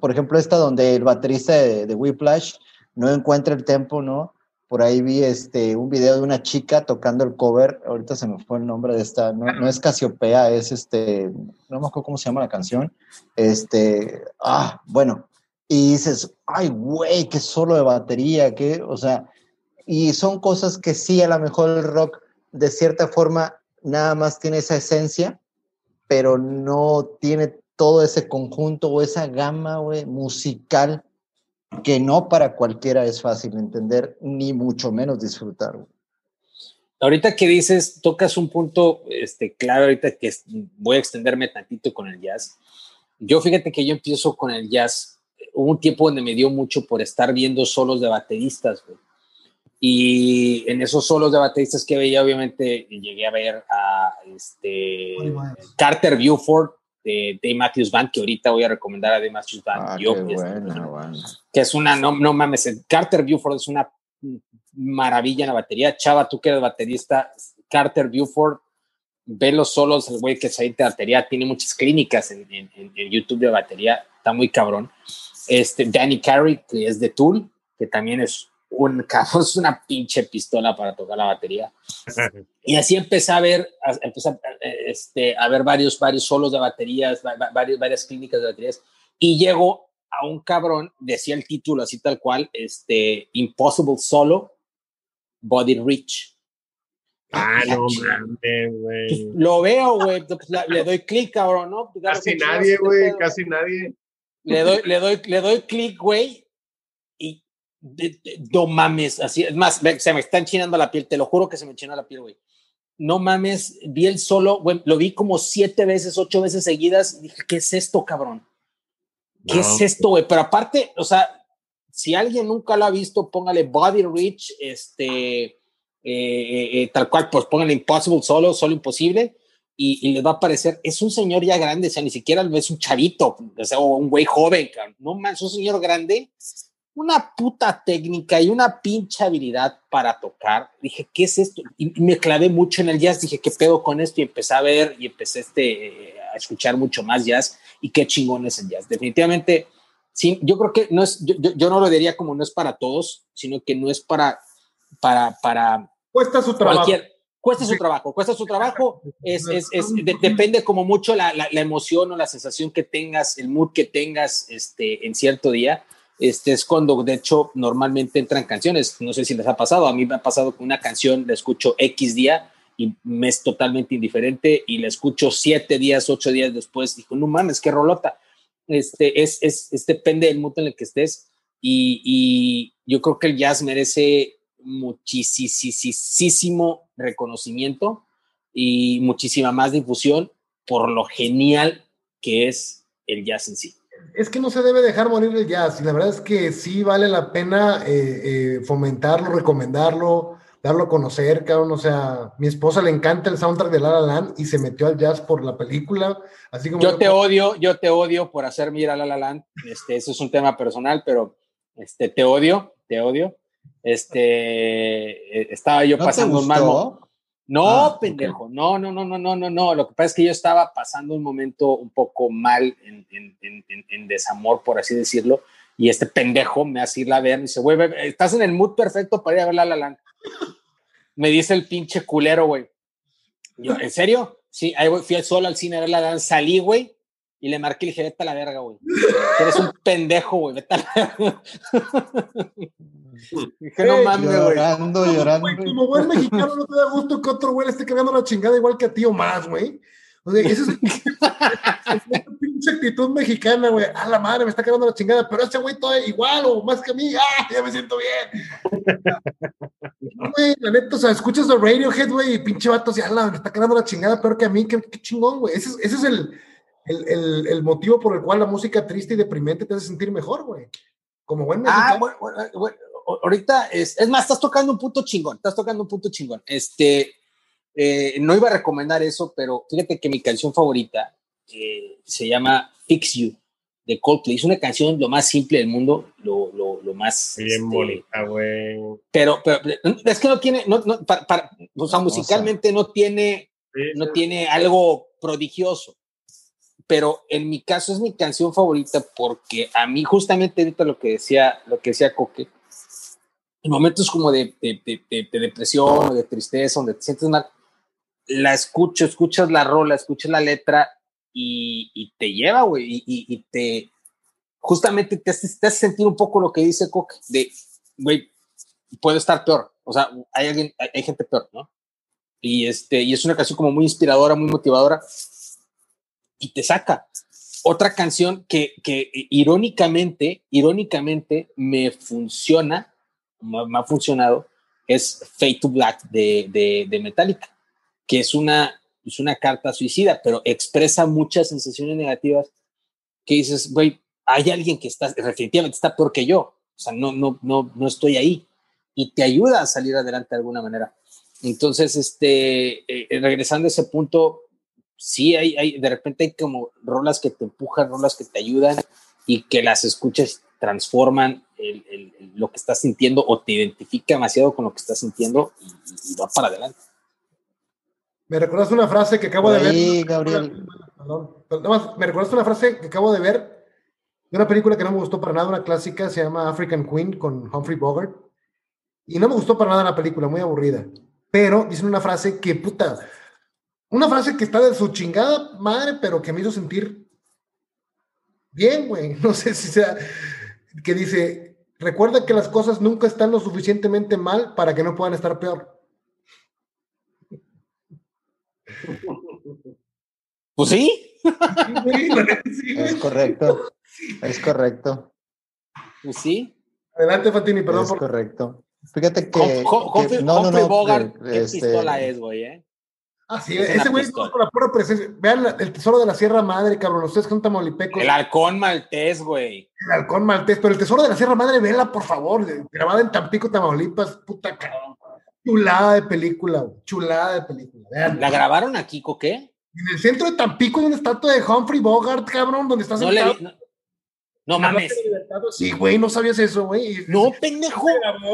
por ejemplo, esta donde el baterista de, de Whiplash no encuentra el tempo, ¿no? Por ahí vi este, un video de una chica tocando el cover, ahorita se me fue el nombre de esta, no, no es Casiopea, es este, no me acuerdo cómo se llama la canción, este, ah, bueno, y dices, ay, güey, qué solo de batería, qué, o sea, y son cosas que sí, a lo mejor el rock de cierta forma nada más tiene esa esencia, pero no tiene todo ese conjunto o esa gama musical que no para cualquiera es fácil entender, ni mucho menos disfrutar.
Ahorita que dices, tocas un punto este, clave, ahorita que voy a extenderme tantito con el jazz. Yo fíjate que yo empiezo con el jazz. Hubo un tiempo donde me dio mucho por estar viendo solos de bateristas, güey. Y en esos solos de bateristas que veía, obviamente llegué a ver a este, Carter Buford de Dave Matthews Band, que ahorita voy a recomendar a Dave Matthews Band. Ah, Yo, que es una, no, no mames, Carter Buford es una maravilla en la batería. Chava, tú que eres baterista, Carter Buford, ve los solos, el güey que se de batería, tiene muchas clínicas en, en, en, YouTube de batería, está muy cabrón. Este, Danny Carey, que es de Tool, que también es un <laughs> es una pinche pistola para tocar la batería. <laughs> Y así empecé a ver, a, este, a ver varios, varios solos de baterías, varios, varias clínicas de baterías, y llego a un cabrón, decía el título así tal cual, este, Impossible Solo, Body Rich.
Ah, no mames, güey.
Lo veo, güey, pues, le doy clic, cabrón, ¿no?
Casi nadie, güey, casi nadie.
Le doy, le doy, le doy clic, güey, no mames, así, es más, se me está enchinando la piel, te lo juro que se me enchina la piel, güey. No mames, vi el solo, güey, lo vi como siete veces, ocho veces seguidas, dije, ¿qué es esto, cabrón? ¿Qué es esto, güey? Pero aparte, o sea, si alguien nunca lo ha visto, póngale Body Rich, este, eh, eh, eh, tal cual, pues póngale Impossible solo, solo imposible, y, y, les va a parecer, es un señor ya grande, o sea, ni siquiera es un chavito, o sea, un güey joven, no es un señor grande una puta técnica y una pinche habilidad para tocar. Dije, ¿qué es esto? Y me clavé mucho en el jazz. Dije, ¿qué pedo con esto? Y empecé a ver y empecé este, a escuchar mucho más jazz. Y qué chingón es el jazz. Definitivamente, sí, yo creo que no es, yo, yo no lo diría como no es para todos, sino que no es para, para, para.
Cuesta su trabajo.
Cuesta su trabajo, cuesta su trabajo, es, es, es depende como mucho la, la, la, emoción o la sensación que tengas, el mood que tengas este, en cierto día este es cuando de hecho normalmente entran canciones, no sé si les ha pasado, a mí me ha pasado con una canción, la escucho X día y me es totalmente indiferente y la escucho siete días, ocho días después, digo, no mames, qué rolota. Este, es, es, es depende del mundo en el que estés y, y yo creo que el jazz merece muchísimo reconocimiento y muchísima más difusión por lo genial que es el jazz en sí
es que no se debe dejar morir el jazz. Y la verdad es que sí vale la pena eh, eh, fomentarlo, recomendarlo, darlo a conocer, cabrón. O sea, mi esposa le encanta el soundtrack de La La Land y se metió al jazz por la película. Así como
yo te odio, yo te odio por hacer mirar La La Land. Este, eso es un tema personal, pero este, te odio, te odio. Este, eh, estaba yo pasando un mal no, ah, pendejo, no, no, no, no, no, no, no. Lo que pasa es que yo estaba pasando un momento un poco mal en, en, en, en desamor, por así decirlo, y este pendejo me hace irla a ver, y dice, güey, estás en el mood perfecto para ir a ver La La Land. Me dice el pinche culero, güey. Yo, ¿en serio? Sí, ahí fui solo al cine a ver La La Land, salí, güey, y le marqué y le dije, vete a la verga, güey. Eres un pendejo, güey, vete a la verga. <laughs>
Dije, no mames, güey. Llorando, llorando.
como buen mexicano, no te da gusto que otro güey le esté cagando la chingada igual que a ti o más, güey. O sea, esa es, es una pinche actitud mexicana, güey. A la madre, me está quedando la chingada, pero ese güey todavía igual o más que a mí. ¡Ah! Ya me siento bien. Güey, la neta, o sea, escuchas a Radiohead, güey, y pinche vato, así, ala, me está quedando la chingada peor que a mí. Qué, qué chingón, güey. Ese, es- ese es el, el, el, el motivo por el cual la música triste y deprimente te hace sentir mejor, güey. Como buen
Ah,
mexicano.
bueno, bueno, bueno, ahorita es, es más, estás tocando un punto chingón, estás tocando un punto chingón. Este, eh, no iba a recomendar eso, pero fíjate que mi canción favorita eh, se llama Fix You de Coldplay. Es una canción lo más simple del mundo, lo, lo, lo más.
Bien
este,
bonita, güey.
Pero, pero es que no tiene, no, no, para, para- o sea, musicalmente no tiene
Sí,
no
sí.
tiene algo prodigioso. Pero en mi caso es mi canción favorita porque a mí justamente ahorita lo que decía, lo que decía Coque, en momentos como de, de- de- de- de depresión o de tristeza, donde te sientes mal, la escucho, escuchas la rola, escuchas la letra y, y te lleva, güey, y, y- y te, justamente te hace, te hace sentir un poco lo que dice Coque, de, güey, puede estar peor, o sea, hay alguien, hay, hay gente peor, ¿no? Y, este, y es una canción como muy inspiradora, muy motivadora y te saca. Otra canción que, que irónicamente, irónicamente me funciona, me, ha funcionado, es Fade to Black de, de, de Metallica, que es una, es una carta suicida, pero expresa muchas sensaciones negativas que dices, güey, hay alguien que está, definitivamente está peor que yo, o sea, no, no, no, no estoy ahí, y te ayuda a salir adelante de alguna manera. Entonces, este, eh, regresando a ese punto, sí hay, hay, de repente hay como rolas que te empujan, rolas que te ayudan y que las escuchas transforman el, el, el, lo que estás sintiendo o te identifica demasiado con lo que estás sintiendo y, y va para adelante.
Me recordaste una frase que acabo de ver.
Ahí, Gabriel.
Perdón, pero nada más, me recordaste una frase que acabo de ver de una película que no me gustó para nada, una clásica, se llama African Queen con Humphrey Bogart. Y no me gustó para nada la película, muy aburrida. Pero dicen una frase que, puta, una frase que está de su chingada madre, pero que me hizo sentir bien, güey. <laughs> No sé si sea, que dice, recuerda que las cosas nunca están lo suficientemente mal para que no puedan estar peor.
Pues sí.
Es correcto. Es correcto.
Pues sí.
Adelante, Fatini, perdón
Es
por
correcto. Fíjate que.
Hum- Hum-
que-
Humphrey,
no, no, no.
Bogart,
que,
¿qué
este,
pistola es, güey? Eh?
Ah, sí,
Es
ese güey
pistola.
con la pura presencia. Vean la- el tesoro de la Sierra Madre, cabrón. Ustedes son tamaulipecos.
El halcón maltés, güey.
El halcón maltés. Pero el tesoro de la Sierra Madre, vela, por favor. Grabada en Tampico, Tamaulipas. Puta cabrón. Chulada de película, güey. Chulada de película. Vean.
¿La grabaron aquí, qué?
En el centro de Tampico hay una estatua de Humphrey Bogart, cabrón, donde está
No le
sentado.
no, no mames.
Sí, güey, no sabías eso, güey.
No, pendejo.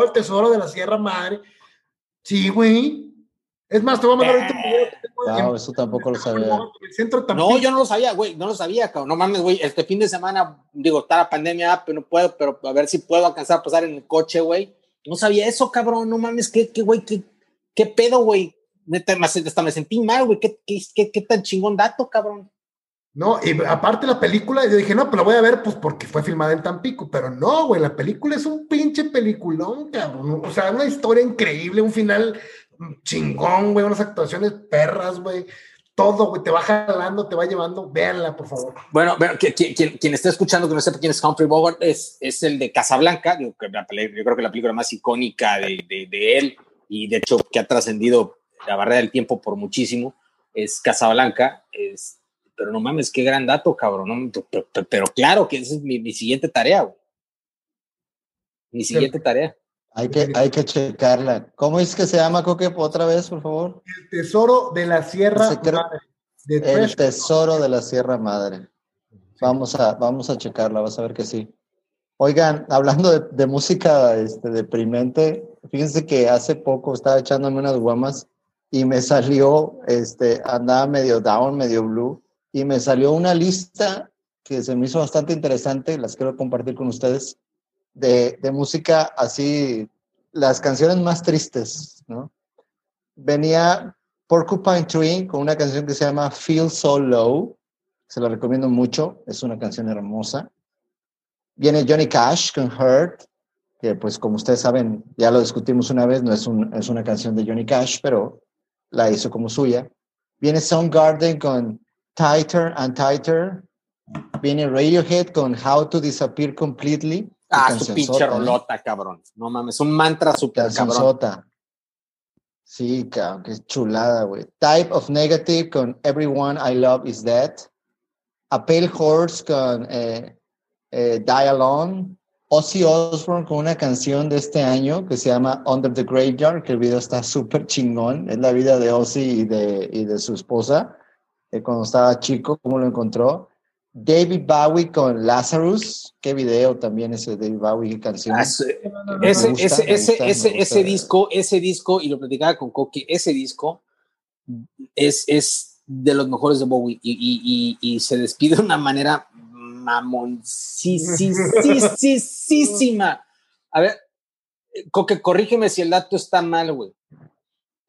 el tesoro de la Sierra Madre. Sí, güey. Es más, te voy a mandar ahorita un video que tengo en-
Wow, eso tampoco lo sabía.
No, yo no lo sabía, güey, no lo sabía, cabrón. No mames, güey, este fin de semana, digo, está la pandemia, ah, pero no puedo, pero a ver si puedo alcanzar a pasar en el coche, güey. No sabía eso, cabrón, no mames, qué, qué, güey, qué, qué pedo, güey. Neta, me- hasta me sentí mal, güey, qué, qué, qué, qué tan chingón dato, cabrón.
No, y aparte la película, yo dije, no, pues la voy a ver, pues porque fue filmada en Tampico, pero no, güey, la película es un pinche peliculón, cabrón. O sea, una historia increíble, un final chingón, güey, unas actuaciones perras, güey. Todo, güey, te va jalando, te va llevando. Véanla, por favor.
Bueno, bueno, que- quien, quien esté escuchando que no sepa quién es Humphrey Bogart es, es el de Casablanca, yo creo que la película más icónica de, de, de él y de hecho que ha trascendido la barrera del tiempo por muchísimo, es Casablanca, es, pero no mames, qué gran dato, cabrón, ¿no? pero, pero- pero claro que esa es mi, mi siguiente tarea, güey. Mi siguiente tarea.
Hay que, hay que checarla. ¿Cómo es que se llama, Coque? Otra vez, por favor.
El tesoro de la Sierra Madre. de
El tesoro de la Sierra Madre. Vamos a, vamos a checarla, vas a ver que sí. Oigan, hablando de, de música este, deprimente, fíjense que hace poco estaba echándome unas guamas y me salió, este, andaba medio down, medio blue, y me salió una lista que se me hizo bastante interesante, las quiero compartir con ustedes, de, música así, las canciones más tristes, ¿no? Venía Porcupine Tree con una canción que se llama Feel So Low, se la recomiendo mucho, es una canción hermosa. Viene Johnny Cash con Hurt, que pues como ustedes saben, ya lo discutimos una vez, no es, un, es una canción de Johnny Cash, pero la hizo como suya. Viene Soundgarden con Tighter and Tighter. Viene Radiohead con How to Disappear Completely.
Ah, su pinche ¿eh? rolota, cabrón. No mames, un mantra super cabrón.
Sí, cabrón, qué chulada, güey. Type of Negative con Everyone I Love Is Dead. A Pale Horse con eh, eh, Die Alone. Ozzy Osbourne con una canción de este año que se llama Under the Graveyard, que el video está súper chingón. Es la vida de Ozzy y de, y de su esposa, de cuando estaba chico, cómo lo encontró. David Bowie con Lazarus, qué video también ese de David Bowie, qué canción.
ese, ese, ese, ese, disco, ese disco, y lo platicaba con Coqui, ese disco es, es de los mejores de Bowie y, y, y, y se despide de una manera mamoncísima. A ver, Coque, corrígeme si el dato está mal, güey.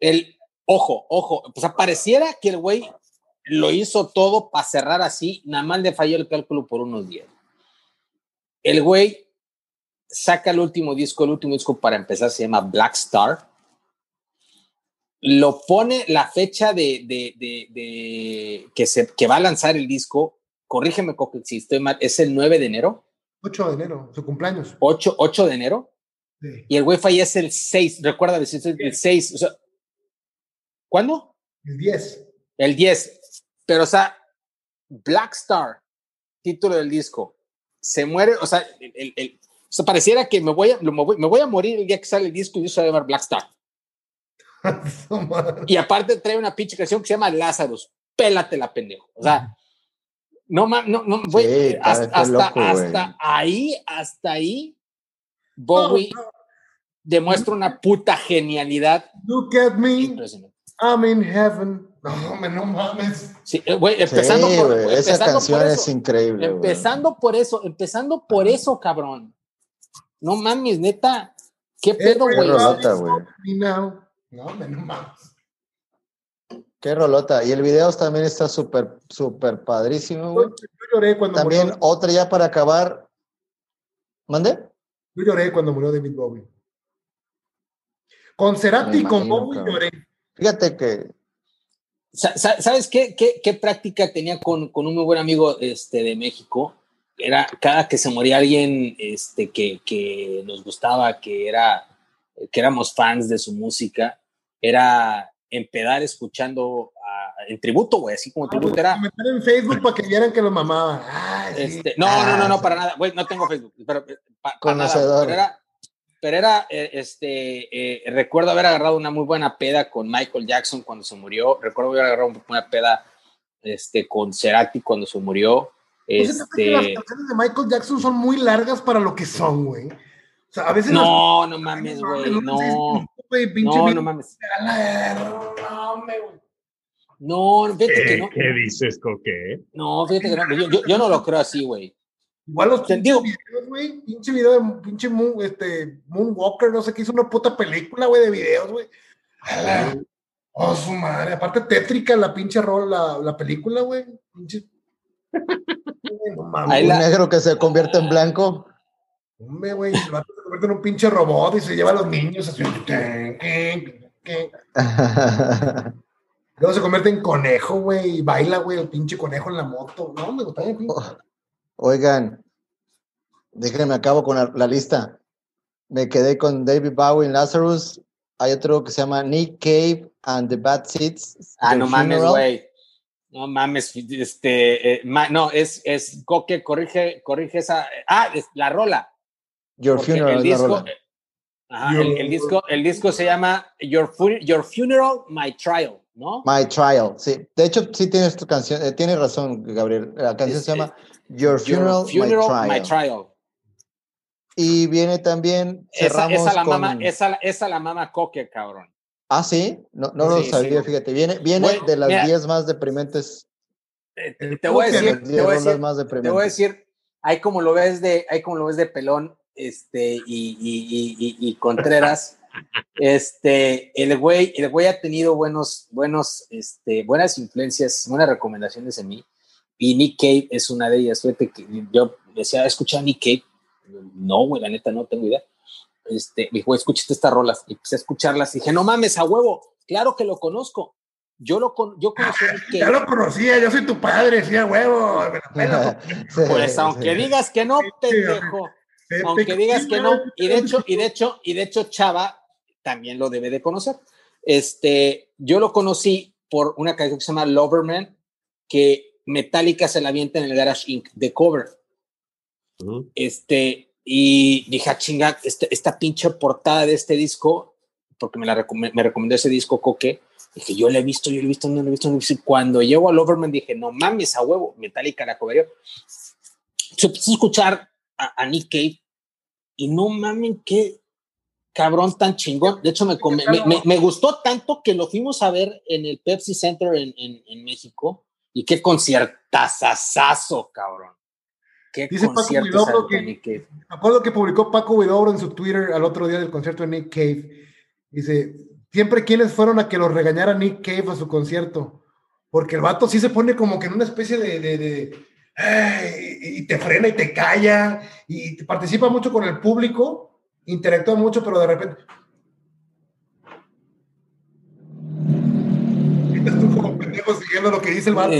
El, ojo, ojo, pues pareciera que el güey lo hizo todo para cerrar así, nada más le falló el cálculo por unos días. El güey saca el último disco, el último disco para empezar se llama Black Star. Lo pone la fecha de, de, de, que, se, que va a lanzar el disco corrígeme si estoy mal, es el 9 de enero.
8 de enero, su cumpleaños.
8, 8 de enero. Sí. Y el güey fallece el 6, recuerda decir el 6. O sea, ¿Cuándo?
El 10.
El 10. Pero, o sea, Black Star, título del disco, se muere, o sea, el, el, o sea pareciera que me voy, a, me, voy, me voy a morir el día que sale el disco y yo se va a llamar Black Star. <laughs> y aparte trae una pinche canción que se llama Lazarus. Pélatela, pendejo. O sea, no, no, no, güey, hasta, hasta, ahí, hasta ahí, Bowie demuestra una puta genialidad.
Look at me, I'm in heaven. <laughs> No, no mames.
Sí, eh, güey, empezando por
esa canción es increíble.
Empezando por eso, empezando por eso, cabrón. No mames, neta. ¿Qué pedo, güey?
No, no mames.
Qué rolota. Y el video también está súper, súper padrísimo, güey. Yo, lloré cuando También otra ya para acabar. ¿Mande?
Yo lloré cuando murió David Bowie. Con Cerati y con Bowie lloré.
Fíjate que.
¿Sabes qué, qué, qué práctica tenía con, con, un muy buen amigo este, de México? Era cada que se moría alguien este, que, que nos gustaba, que, era, que éramos fans de su música, era empedar escuchando en tributo, güey, así como ah, tributo era.
en Facebook para que vieran que lo mamaba.
este, no, no, no, no, ah, para nada, güey, no tengo Facebook, pero, eh, nada, pero era, pero era, eh, este, eh, recuerdo haber agarrado una muy buena peda con Michael Jackson cuando se murió, recuerdo haber agarrado una buena peda, este, con Cerati cuando se murió. Pues este...
las canciones de Michael Jackson son muy largas para lo que son, güey. O sea, a veces
no, no mames, güey, no no, no mames. No, fíjate que no.
¿Qué dices, Coque?
No, fíjate que no. Yo, yo, no lo creo así, güey.
Igual los pinches videos, güey. Pinche video de pinche Moon, este, Moonwalker, no sé qué hizo una puta película, güey, de videos, güey. Oh, su madre. Aparte, tétrica la pinche rol, la, la película, güey. Pinche.
No mames. Un negro que se convierte en blanco.
Hombre, güey, el se convierte en un pinche robot y se lleva a los niños así. <laughs> Luego se convierte en conejo, güey, y baila, güey, el pinche conejo en la moto. No, me gusta bien.
Oigan, déjenme acabo con la, lista. Me quedé con David Bowie en Lazarus. Hay otro que se llama Nick Cave and the Bad Seeds.
Ah, no mames, güey. No mames, este, eh, no, es, es Coque, corrige, corrige esa. Ah, es la rola.
Your Funeral.
El disco, el, disco, el disco se llama Your, Your Funeral, My Trial, ¿no?
My Trial, sí. De hecho, sí tienes tu canción, eh, tienes razón, Gabriel. La canción se llama Your Funeral, My, trial. Y viene también.
Esa, esa, la mama, esa, esa la mama Coque, cabrón.
Ah, sí, no, no lo sabía, fíjate. Viene, viene de las 10 más deprimentes.
Te, voy a decir, te voy a decir, te voy a decir, hay como lo ves de, hay como lo ves de pelón, este, y, y, y, Contreras, este, el güey, el güey ha tenido buenos, buenos, este, buenas influencias, buenas recomendaciones en mí, y Nick Cave es una de ellas. Fíjate que yo decía, ¿escuchado a Nick Cave? No, güey, la neta, no tengo idea. Este, me dijo, escúchate estas rolas, y empecé a escucharlas, y dije, no mames, a huevo, claro que lo conozco. yo lo con, yo conocí a Nick Cave. <laughs>
Ya lo conocía, yo soy tu padre, decía huevo. <laughs>
pues aunque digas que no, pendejo. Aunque digas que no, y de hecho, y de hecho, y de hecho, Chava también lo debe de conocer. Este, yo lo conocí por una canción que se llama Loverman, que Metallica se la avienta en el Garage Inc. de cover. Este, y dije, ah, chinga, este, esta pinche portada de este disco, porque me, la me recomendó ese disco Coque, dije, yo lo he visto, yo lo he visto, no lo he visto, no lo he visto. Cuando llego a Loverman dije, no mames, a huevo, Metallica la coverió. Se empezó a escuchar a, Nick Cave y no mames, qué cabrón tan chingón. De hecho, me, me, me, gustó tanto que lo fuimos a ver en el Pepsi Center en, en, en México y qué conciertazazazo, cabrón. Qué
Dice Paco Huidobro que, me acuerdo que publicó Paco Huidobro en su Twitter al otro día del concierto de Nick Cave. Dice, siempre quienes fueron a que lo regañara Nick Cave a su concierto. Porque el vato sí se pone como que en una especie de, de, y te frena y te calla y participa mucho con el público, interactúa mucho, pero de repente siguiendo lo que dice el vato.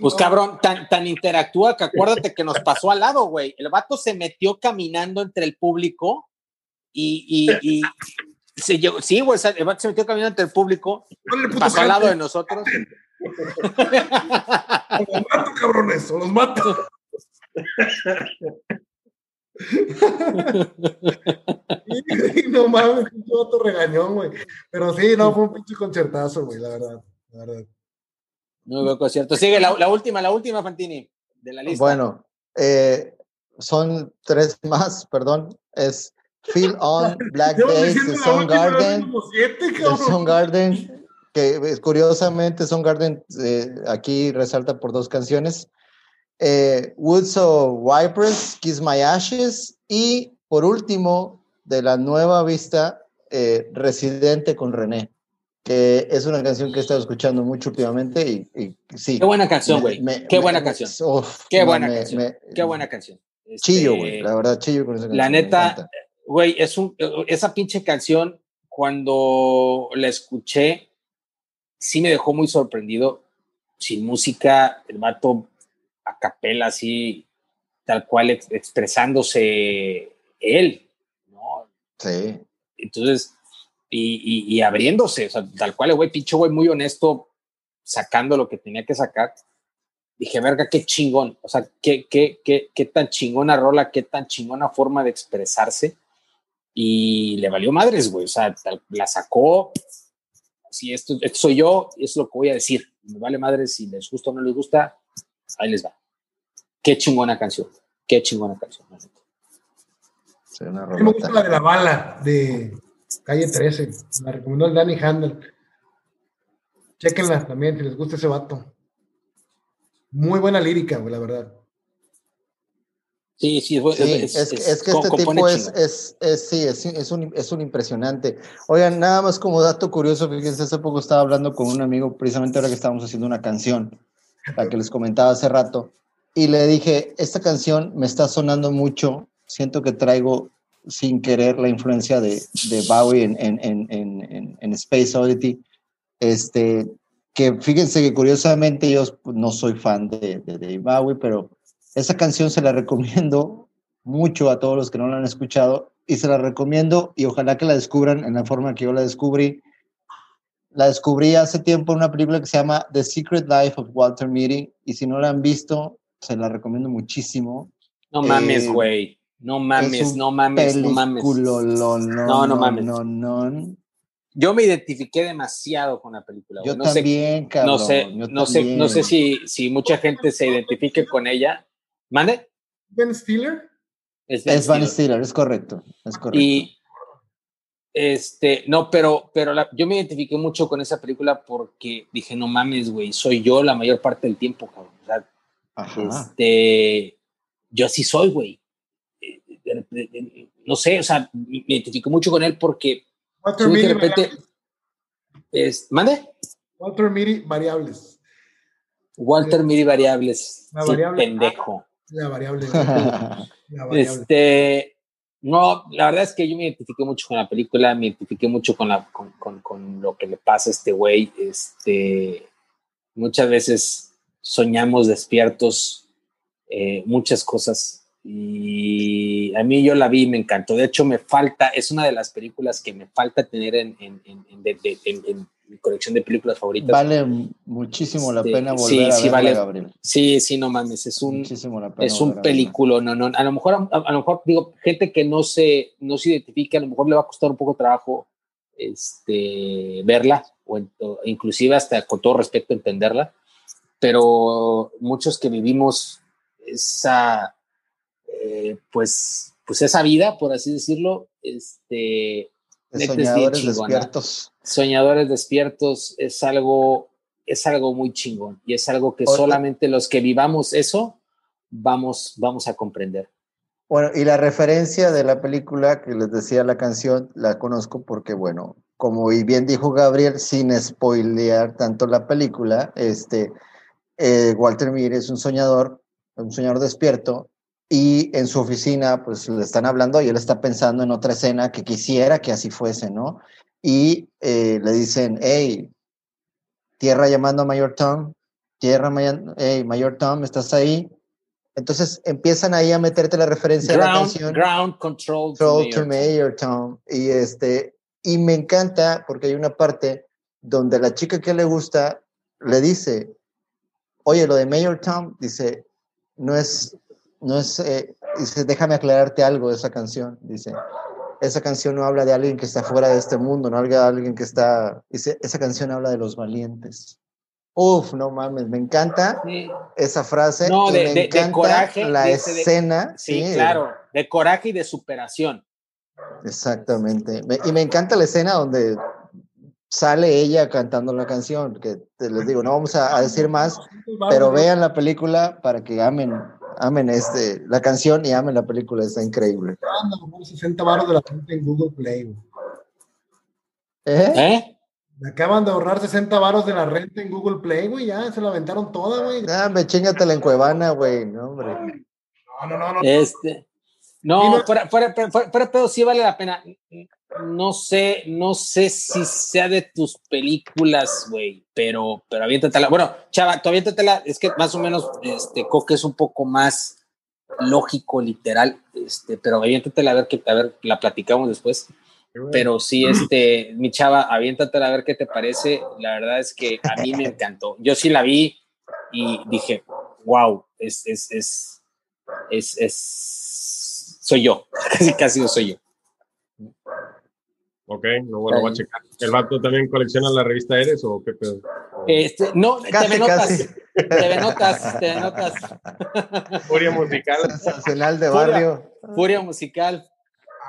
pues cabrón, tan, tan interactúa que acuérdate que nos pasó al lado, güey. El vato se metió caminando entre el público y, y, se llegó, sí, güey, el vato se metió caminando entre el público, pasó al lado de nosotros.
los mato, cabrones, los mato. <laughs> no mames, pinche vato regañón, güey. Pero sí, no, fue un pinche concertazo, güey, la verdad. La verdad.
Muy buen concierto. Sigue la, la, última, la última, Fantini, de la lista.
Bueno, eh, son tres más, perdón. Es Feel On, <laughs> Black Days, The Song Garden. Song Garden, que curiosamente Song Garden eh, aquí resalta por dos canciones eh, Woods of Vipers, Kiss My Ashes y por último, de la nueva vista, eh, Residente con René, que es una canción que he estado escuchando mucho últimamente y, sí.
Qué buena canción, güey. Qué buena canción. Qué buena canción. Qué buena canción.
chillo, güey. La verdad, chillo con esa canción.
La neta, güey, es un, esa pinche canción, cuando la escuché, sí me dejó muy sorprendido. Sin música, el vato a capela, así, tal cual expresándose él, ¿no?
Sí.
Entonces, y, y, abriéndose, o sea, tal cual, güey, pinche güey, muy honesto, sacando lo que tenía que sacar. Dije, verga, qué chingón, o sea, qué, qué, qué, qué tan chingona rola, qué tan chingona forma de expresarse. Y le valió madres, güey, o sea, la sacó. Si esto, esto soy yo, es lo que voy a decir. Me vale madres si les gusta o no les gusta, ahí les va. Qué chingona canción. Qué chingona canción.
Sí, me gusta la de la bala de calle 13. La recomendó el Danny Handel. Chequenla también si les gusta ese vato. Muy buena lírica, la verdad.
Sí, sí,
es, es, es, que este tipo es, es, sí, es, un, es un impresionante. Oigan, nada más como dato curioso, fíjense, hace poco estaba hablando con un amigo, precisamente ahora que estábamos haciendo una canción, la que les comentaba hace rato, y le dije, esta canción me está sonando mucho, siento que traigo sin querer la influencia de, de Bowie en, en, en, en, Space Oddity, este, que fíjense que curiosamente yo no soy fan de, de, de Bowie, pero esa canción se la recomiendo mucho a todos los que no la han escuchado y se la recomiendo y ojalá que la descubran en la forma que yo la descubrí. La descubrí hace tiempo en una película que se llama The Secret Life of Walter Mitty y si no la han visto, se la recomiendo muchísimo.
No mames, eh, güey. no mames, no mames, no mames.
No, no, no mames. No, no.
Yo me identifiqué demasiado con la película.
Yo no también,
sé,
cabrón.
No sé, no sé, no sé si, si mucha gente se identifique con ella. ¿Mande?
¿Ben Stiller?
Es Ben, Stiller. Stiller, es correcto. Es correcto.
Y, este, no, pero, pero yo me identifiqué mucho con esa película porque dije, no mames, güey, soy yo la mayor parte del tiempo, cabrón. Este, yo así soy, güey. Eh, no sé, o sea, me identifico mucho con él porque
Walter de repente,
es, ¿mande?
Walter Miri variables.
Walter Miri variables. La variable, pendejo.
La variable. <laughs>
La variable. Este, No, la verdad es que yo me identifiqué mucho con la película, me identifiqué mucho con, la, con, con, con lo que le pasa a este güey. Este, muchas veces soñamos despiertos eh, muchas cosas y a mí yo la vi y me encantó. De hecho, me falta, es una de las películas que me falta tener en, en, en, en mi colección de películas favoritas.
Vale muchísimo la pena volver a verla, vale, Gabriel.
Sí, sí, no mames, es un, es un película, no, no, a lo mejor, a, a, lo mejor, digo, gente que no se, no se identifique, a lo mejor le va a costar un poco de trabajo este, verla, o, o inclusive hasta con todo respeto entenderla, pero muchos que vivimos esa, eh, pues, pues esa vida, por así decirlo, este,
de soñadores despiertos.
Soñadores despiertos es algo, es algo muy chingón y es algo que solamente los que vivamos eso vamos, vamos a comprender.
Bueno, y la referencia de la película que les decía la canción, la conozco porque, bueno, como bien dijo Gabriel, sin spoilear tanto la película, este, eh, Walter Mir es un soñador, un soñador despierto, y en su oficina pues le están hablando y él está pensando en otra escena que quisiera que así fuese, ¿no? Y eh, le dicen, hey, tierra llamando a Mayor Tom, tierra, hey, Mayor Tom, ¿estás ahí? Entonces empiezan ahí a meterte la referencia
ground,
a la canción.
Ground Control,
control to, Mayor, Tom. Y, este, y me encanta porque hay una parte donde la chica que le gusta le dice, oye, lo de Mayor Tom, dice, no es no es, eh, dice, déjame aclararte algo de esa canción, dice, esa canción no habla de alguien que está fuera de este mundo, no habla de alguien que está, dice, esa canción habla de los valientes. Uf, no mames, me encanta sí. esa frase.
No, de,
me
de,
encanta
de coraje.
la
de,
escena.
sí, sí, claro, de coraje y de superación.
Exactamente. Me, y me encanta la escena donde sale ella cantando la canción, que te les digo, no vamos a, a decir más, <laughs> pero vean la película para que amen amen este, la canción y amen la película, está increíble.
60 baros de la gente en Google Play.
¿Eh?
¿Eh?
Me acaban de ahorrar 60 varos de la renta en Google Play, güey, ya se la aventaron toda, güey.
Ah, me chingatela en Cuevana, güey, no, hombre.
No, no, no, no.
Este, no, no fuera, fuera, fuera, fuera, pero sí vale la pena. No sé, no sé si sea de tus películas, güey, pero, pero aviéntatela. Bueno, chava, tú aviéntatela, es que más o menos, este, Coque es un poco más lógico, literal, este, pero aviéntatela a ver que, a ver, la platicamos después. Pero sí, este, mi chava, aviéntatela a ver qué te parece. La verdad es que a mí me encantó. Yo sí la vi y dije, wow, es, es, es, es, es soy yo, <laughs> casi casi soy yo.
Ok, no, bueno, voy a checar. ¿El vato también colecciona la revista Eres o qué pedo?
Este, no,
Casi,
TV Notas.
casi.
TV Notas, TV Notas.
Furia musical.
Sensacional de
Furia.
barrio,
Furia musical.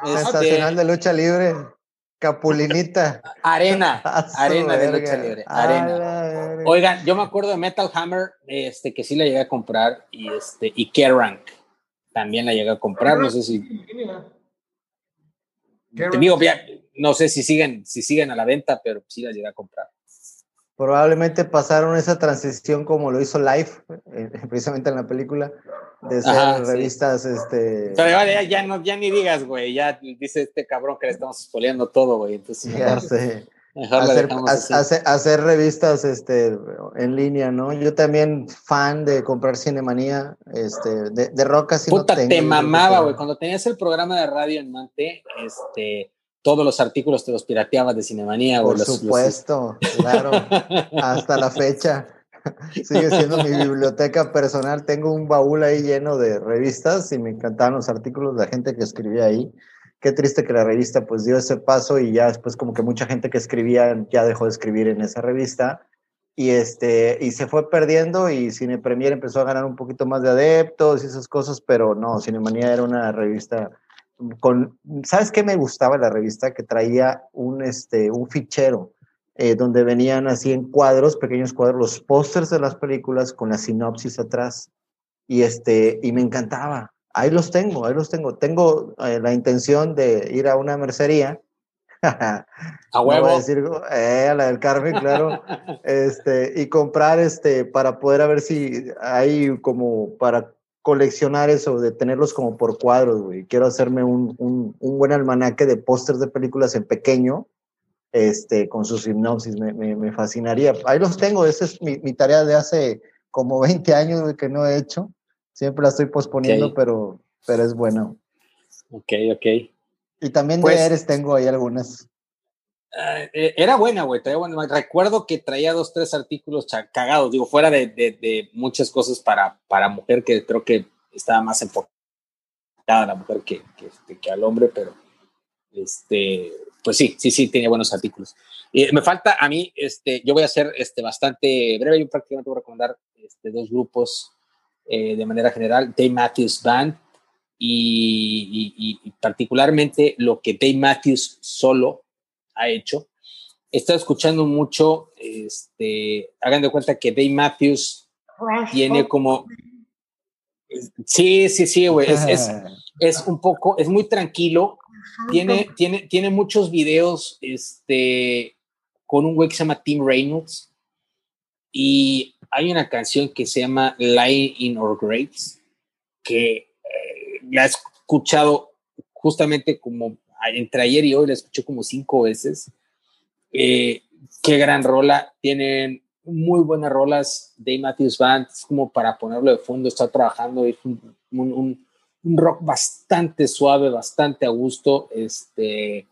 Este,
sensacional de lucha libre, Capulinita.
arena, <laughs> arena de lucha libre, arena. Oigan, yo me acuerdo de Metal Hammer, este, que sí la llegué a comprar, y este, y Kerrang también la llegué a comprar, no sé si, te digo, ya, no sé si siguen, si siguen a la venta, pero sí la llegué a comprar.
Probablemente pasaron esa transición como lo hizo Life, eh, <laughs> precisamente en la película, de ser
Ajá, sí.
revistas, este...
Pero vale, ya, ya no, ya ni digas, güey, ya dice este cabrón que le estamos spoileando todo, güey, entonces <laughs>
Ya
mejor,
sé. Hacer, hacer, hacer revistas este, en línea, ¿no? Yo también fan de comprar Cinemanía, este, de, de rock así
Puta,
no tengo,
te mamaba, güey. Cuando tenías el programa de radio en Mante, este, todos los artículos te los pirateabas de Cinemanía, güey.
Por
los- los-
supuesto, claro, <laughs> hasta la fecha. Sigue siendo mi biblioteca personal. Tengo un baúl ahí lleno de revistas y me encantaban los artículos de la gente que escribía ahí. Qué triste que la revista pues dio ese paso y ya después como que mucha gente que escribía ya dejó de escribir en esa revista y este y se fue perdiendo y Cine Premier empezó a ganar un poquito más de adeptos y esas cosas, pero no, Cinemanía era una revista con ¿sabes qué me gustaba la revista? Que traía un este un fichero eh, donde venían así en cuadros, pequeños cuadros, los pósters de las películas con la sinopsis atrás. Y, este, y me encantaba. Ahí los tengo, ahí los tengo. Tengo eh, la intención de ir a una mercería.
A <laughs> huevo.
a decir, eh, a la del Carmen, claro. <laughs> este, y comprar este, para poder a ver si hay como para coleccionar eso, de tenerlos como por cuadros, güey. Quiero hacerme un, un, un buen almanaque de pósters de películas en pequeño, este, con sus hipnosis, me, me, me fascinaría. Ahí los tengo, esa es mi, mi, tarea de hace como 20 años güey, que no he hecho. Siempre la estoy posponiendo, okay. pero, pero es bueno.
Ok, ok.
Y también pues, de Eres tengo ahí algunas.
Uh, era buena, güey. Bueno. Recuerdo que traía dos, tres artículos cagados, digo, fuera de, de, de, muchas cosas para, para mujer, que creo que estaba más enfocada a la mujer que, que, este, que, al hombre, pero este, pues sí, sí, sí, tenía buenos artículos. Y me falta a mí, este, yo voy a ser este, bastante breve, yo prácticamente voy a recomendar este, dos grupos eh, de manera general, Dave Matthews Band. Y, y, y, particularmente lo que Dave Matthews solo ha hecho. He estado escuchando mucho, este, hagan de cuenta que Dave Matthews tiene como... Sí, sí, sí, güey, es, es, <laughs> es, un poco, es muy tranquilo, tiene, tiene, tiene muchos videos este, con un güey que se llama Tim Reynolds. Y hay una canción que se llama Lying in Our Graves que eh, la he escuchado justamente como entre ayer y hoy la escuché como cinco veces. Eh, qué gran rola, tienen muy buenas rolas. Dave Matthews Band es como para ponerlo de fondo, está trabajando, es un, un, un, rock bastante suave, bastante a gusto, este,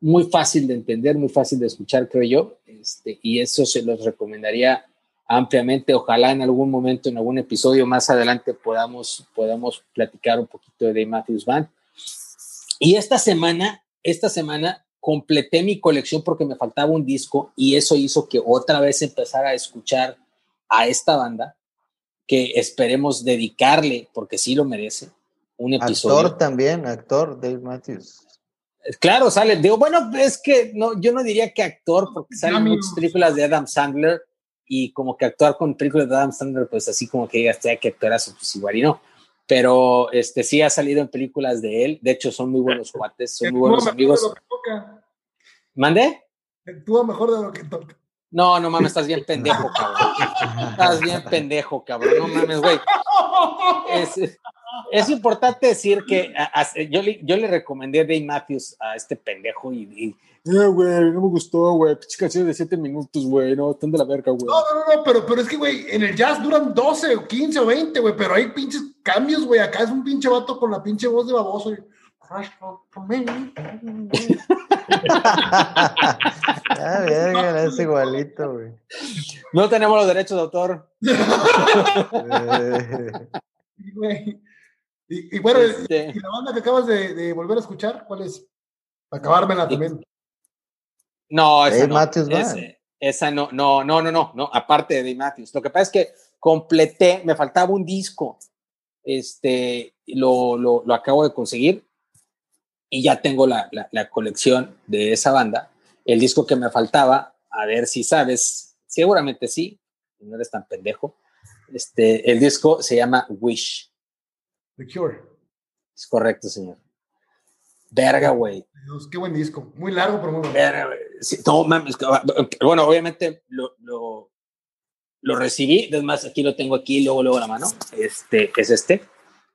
muy fácil de entender, muy fácil de escuchar, creo yo, este, y eso se los recomendaría ampliamente. Ojalá en algún momento, en algún episodio más adelante podamos, podamos platicar un poquito de Dave Matthews Band. Y esta semana, esta semana completé mi colección porque me faltaba un disco y eso hizo que otra vez empezara a escuchar a esta banda que esperemos dedicarle, porque sí lo merece, un episodio.
Actor también, actor, Dave Matthews.
Claro, sale, digo, bueno, es que no, yo no diría que actor, porque salen muchas películas de Adam Sandler y como que actuar con películas de Adam Sandler, pues así como que digas, que actuaras, pues igual y no pero este sí ha salido en películas de él. De hecho, son muy buenos cuates, son muy buenos amigos. ¿Mande?
Actúa mejor de lo que toca.
No, no mames, estás bien pendejo, cabrón. Estás bien pendejo, cabrón. No mames, güey. Es, es, importante decir que a, a, yo, le, yo le recomendé a Dave Matthews a este pendejo y, y no, güey, no me gustó, güey. Pinche canción de 7 minutos, güey. No, están de la verga, güey.
No, no, no, pero, pero es que, güey, en el jazz duran 12 o 15 o 20, güey. Pero hay pinches cambios, güey. Acá es un pinche vato con la pinche voz de baboso. Y...
ah, <laughs> verga, es igualito, güey.
No tenemos los derechos de autor. <laughs>
y, y, bueno, este... ¿y la banda que acabas de, de, volver a escuchar, ¿cuál es? Acabármela también.
No, esa, no, esa, esa no, no, no, no, no, no, aparte de Dave Matthews. Lo que pasa es que completé, me faltaba un disco, este, lo, lo, lo acabo de conseguir y ya tengo la, la, la, colección de esa banda. El disco que me faltaba, a ver si sabes, seguramente sí, no eres tan pendejo. Este, el disco se llama Wish.
The Cure.
Es correcto, señor. Verga, güey.
Qué buen disco. Muy largo, pero muy bueno.
Verga, sí, no mames. Bueno, obviamente lo, lo, lo recibí. Además, aquí lo tengo aquí, luego, luego la mano. Este es este.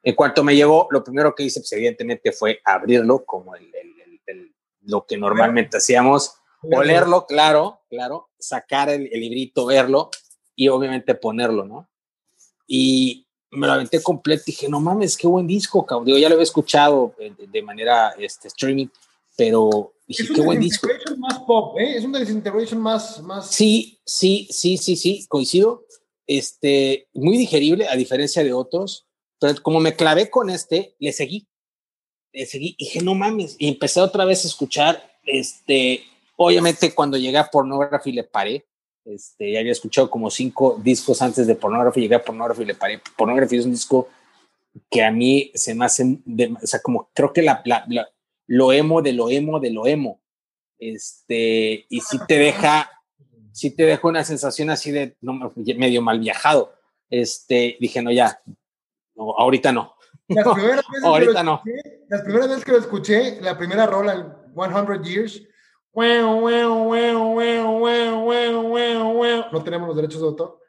En cuanto me llegó, lo primero que hice, pues, evidentemente, fue abrirlo, como el, el, el, lo que normalmente hacíamos. Olerlo, claro, claro. Sacar el, librito, verlo y obviamente ponerlo, ¿no? Y me lo aventé completo y dije, no mames, qué buen disco, cabrón. Digo, ya lo había escuchado de, de manera este, streaming, pero dije, qué buen disco.
más pop, ¿eh? Es una desintegration más, más...
Sí, sí, sí, sí, sí, coincido. Este, muy digerible, a diferencia de otros, pero como me clavé con este, le seguí. Le seguí y dije, no mames, y empecé otra vez a escuchar, este, obviamente cuando llegué a Pornography le paré, este, ya había escuchado como cinco discos antes de Pornography, llegué a Pornography y le paré. Pornography es un disco que a mí se me hace, de, o sea, como creo que la, la, la, lo emo de lo emo de lo emo. Este, y si te deja, si te deja una sensación así de no, medio mal viajado. Este, dije, no, ya, no, ahorita no.
Las <laughs> primeras veces
ahorita
que
no.
Escuché, las primeras veces que lo escuché, la primera rola, 100 Years, no tenemos los derechos de autor.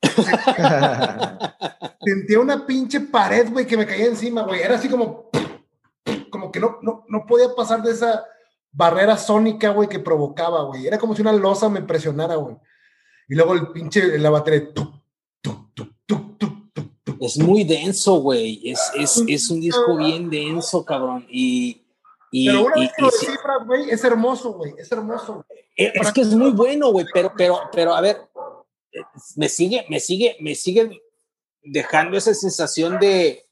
<laughs> sentía una pinche pared, güey, que me caía encima, güey. Era así como, como que no, no, no podía pasar de esa barrera sónica, güey, que provocaba, güey. Era como si una losa me presionara, güey. Y luego el pinche, la batería,
es muy denso, güey. Es, es, es, un disco bien denso, cabrón. Y, y
pero una vez que lo descifras, güey, es hermoso, güey. Es hermoso.
Es, es que es muy bueno, güey. Pero, pero, pero, a ver, me sigue, me sigue, me sigue dejando esa sensación de,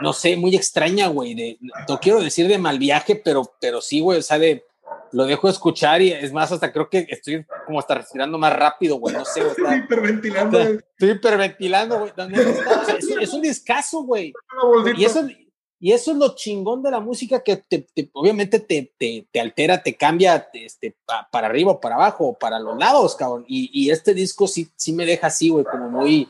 no sé, muy extraña, güey. De, no quiero decir de mal viaje, pero, pero sí, güey, o sea, de, lo dejo escuchar y es más, hasta creo que estoy como hasta respirando más rápido, güey. No sé, güey.
Estoy hiperventilando.
Está, estoy hiperventilando, güey. Es, es, un discazo, güey. Y eso, y eso es lo chingón de la música que te, te, obviamente te, te, altera, te cambia este, pa, para arriba o para abajo para los lados, cabrón. Y, y este disco sí, sí me deja así, güey, como muy,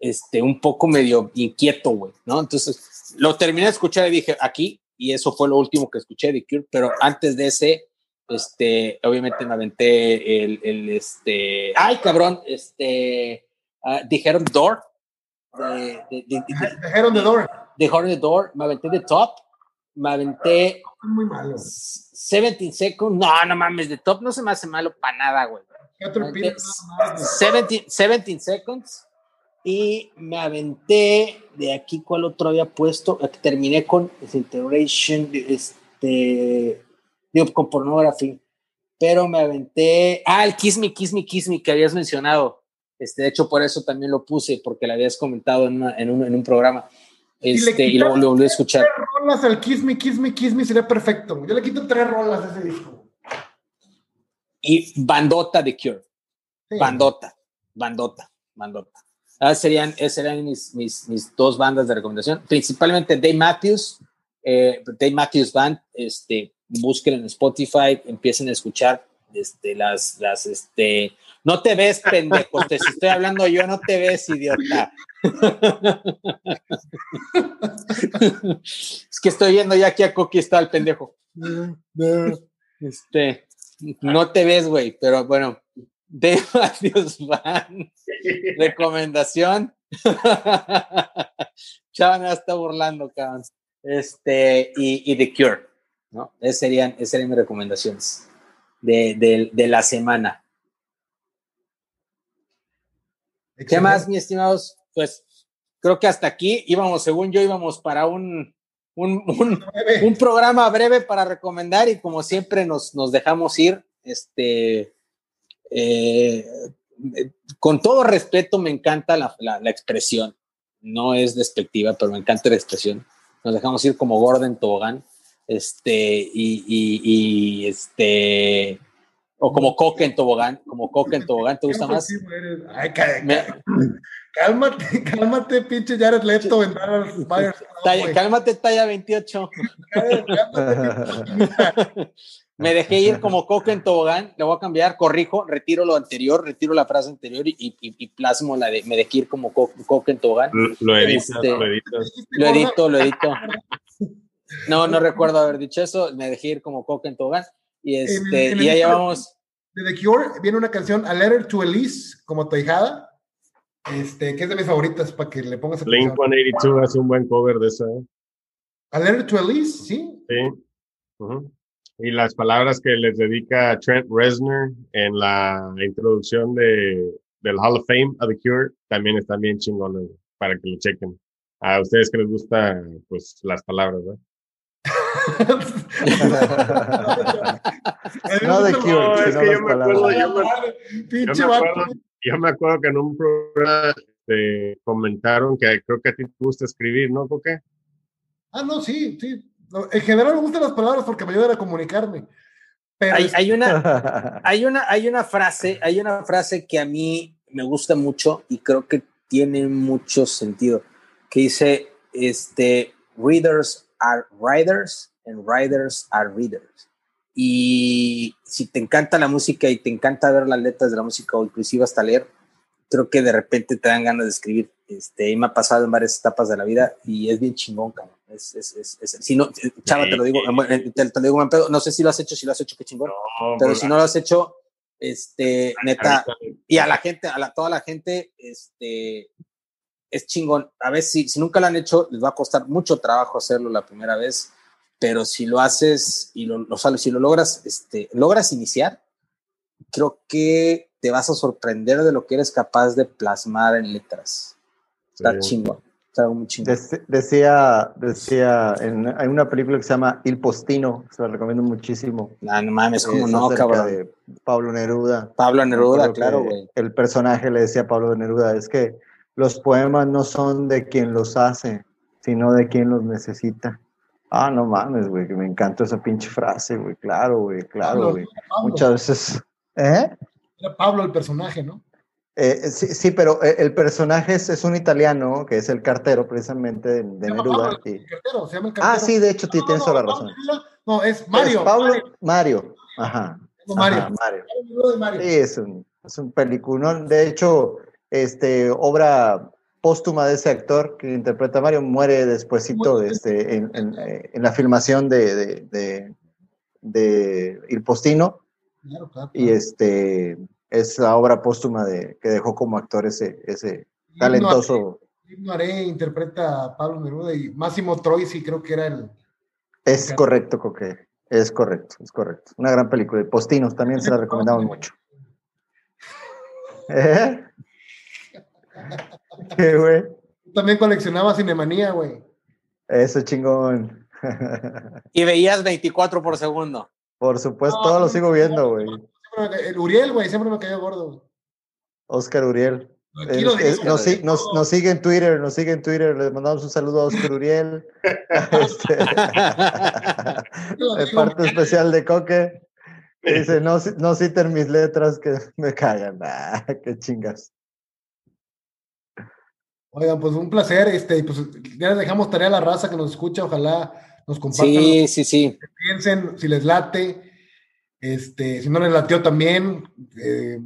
este, un poco medio inquieto, güey, ¿no? Entonces, lo terminé de escuchar y dije, aquí, y eso fue lo último que escuché de Cure, pero antes de ese, este, obviamente me aventé el, el este, ay, cabrón, este, uh, dijeron Door.
De, de, de, dijeron The Door.
Dijeron The Door, me aventé The Top, me aventé.
Muy malo.
17 Seconds, no, no mames, The Top no se me hace malo para nada, güey. 17, 17 Seconds y me aventé de aquí, ¿cuál otro había puesto? Terminé con Disintegration, este digo, con pornography, pero me aventé, ah, el Kiss Me, Kiss Me, Kiss Me que habías mencionado, este, de hecho por eso también lo puse, porque lo habías comentado en, una, en, un, en un, programa, este, y, lo volví a escuchar.
Tres rolas al Kiss Me, Kiss Me, Kiss Me sería perfecto, yo le quito tres rolas a ese disco.
Y bandota de Cure, sí. bandota, bandota, bandota. Ah, serían, esas serían mis, mis, mis, dos bandas de recomendación, principalmente Dave Matthews, eh, Matthews Band, este, busquen en Spotify, empiecen a escuchar este, las, las, este, no te ves, pendejo, te estoy hablando yo, no te ves, idiota. <laughs> es que estoy viendo ya aquí a Coqui está el pendejo. Este, no te ves, güey, pero bueno, de Matthews Van, <laughs> recomendación. <laughs> Chaval me está burlando, cabrón. Este, y, y The Cure. ¿no? Esas serían, esas serían mis recomendaciones de, de, de la semana. Excelente. ¿Qué más, mis estimados? Pues creo que hasta aquí íbamos, según yo, íbamos para un, un, un, un programa breve para recomendar y como siempre nos, nos dejamos ir. Este, eh, con todo respeto, me encanta la, la, la, expresión. No es despectiva, pero me encanta la expresión. Nos dejamos ir como Gordon Tobogán este, y, y, y, este, o como coque en tobogán, como coque en tobogán, ¿te gusta más?
Ay, cálmate, <laughs> cálmate, pinche Jared Leto en <laughs>
Cálmate, talla 28. <laughs> Me dejé ir como coque en tobogán, le voy a cambiar, corrijo, retiro lo anterior, retiro la frase anterior y, y, y plasmo la de me dejé ir como co coque en tobogán.
Lo, lo editas, este, lo editas.
Lo edito, lo edito. No, no recuerdo haber dicho eso. Me dejé ir como coca en tobogán. Y, este, en, en y ya llevamos.
De The Cure viene una canción, A Letter to Elise, como tu hijada. Este, que es de mis favoritas para que le pongas.
Blink 182 hace un buen cover de esa. ¿eh?
A Letter to Elise, sí.
Sí. Uh -huh. Y las palabras que les dedica Trent Reznor en la introducción de, del Hall of Fame a The Cure también están bien chingones para que lo chequen. A ustedes que les gusta, pues, las palabras, ¿no? <laughs>
no de Cure, no, es que yo me, acuerdo,
yo, me, yo, me acuerdo, yo me acuerdo que en un programa te comentaron que creo que a ti te gusta escribir, ¿no, Coque?
Ah, no, sí, sí. En general me gustan las palabras porque me ayudan a comunicarme.
Pero hay, hay, una, <laughs> hay, una, hay una frase, hay una frase que a mí me gusta mucho y creo que tiene mucho sentido, que dice, este, readers are writers and writers are readers. Y si te encanta la música y te encanta ver las letras de la música o inclusive hasta leer, creo que de repente te dan ganas de escribir. Este, y me ha pasado en varias etapas de la vida y es bien chingón, cabrón. Es, es, es, es si no, chava, te lo digo, te, te lo digo, no sé si lo has hecho, si lo has hecho, qué chingón. No, pero si no lo has hecho, este, neta, y a la gente, a la, toda la gente, este, es chingón. A veces, si, si, nunca lo han hecho, les va a costar mucho trabajo hacerlo la primera vez, pero si lo haces y lo, lo si lo logras, este, logras iniciar, creo que te vas a sorprender de lo que eres capaz de plasmar en letras. Está chingón. Está muy chingón.
decía, decía, en, hay una película que se llama Il Postino, se la recomiendo muchísimo.
No, no mames, como no, cabrón. De
Pablo Neruda.
Pablo Neruda, claro, güey.
El personaje le decía a Pablo Neruda, es que los poemas no son de quien los hace, sino de quien los necesita. Ah, no mames, güey, que me encanta esa pinche frase, güey, claro, güey, claro, güey. Muchas veces... ¿Eh?
Era Pablo el personaje, ¿no?
Eh, sí, sí, pero eh, el personaje es, es, un italiano, que es el cartero precisamente de, de Neruda.
y... el cartero, se llama el
cartero. Ah, sí, de hecho, no, tienes toda la razón.
No, es Mario.
Es Pablo Mario. Ajá. Mario. Ajá, Mario. Sí, es un, es un peliculón. De hecho, este, obra póstuma de ese actor que interpreta a Mario muere despuesito este, en, en, eh, en, la filmación de, de, de, de Il Postino. Claro, claro, claro. Y este es la obra póstuma de, que dejó como actor ese, ese talentoso.
Maré interpreta a Pablo Neruda y Máximo Troisi creo que era el...
Es correcto, Coque. Es correcto, es correcto. Una gran película. Postinos también se la <laughs> recomendamos mucho. ¿Eh? <laughs> ¿Qué, güey?
También coleccionaba Cinemanía, güey.
Eso chingón.
y veías 24 por segundo.
Por supuesto, todo lo sigo viendo, güey.
El Uriel, güey, siempre me cayó gordo.
Oscar Uriel. nos, sigue en Twitter, nos sigue en Twitter. Le mandamos un saludo a Oscar Uriel. <laughs> <laughs> este, de parte especial de Coque. Dice, no, no citen mis letras que me cagan. <laughs> Ah, qué chingas.
Oigan, pues un placer. Este, pues ya les dejamos tarea a la raza que nos escucha. Ojalá nos compartan.
Sí, sí, sí.
piensen, si les late. Este, si no les latió también, eh,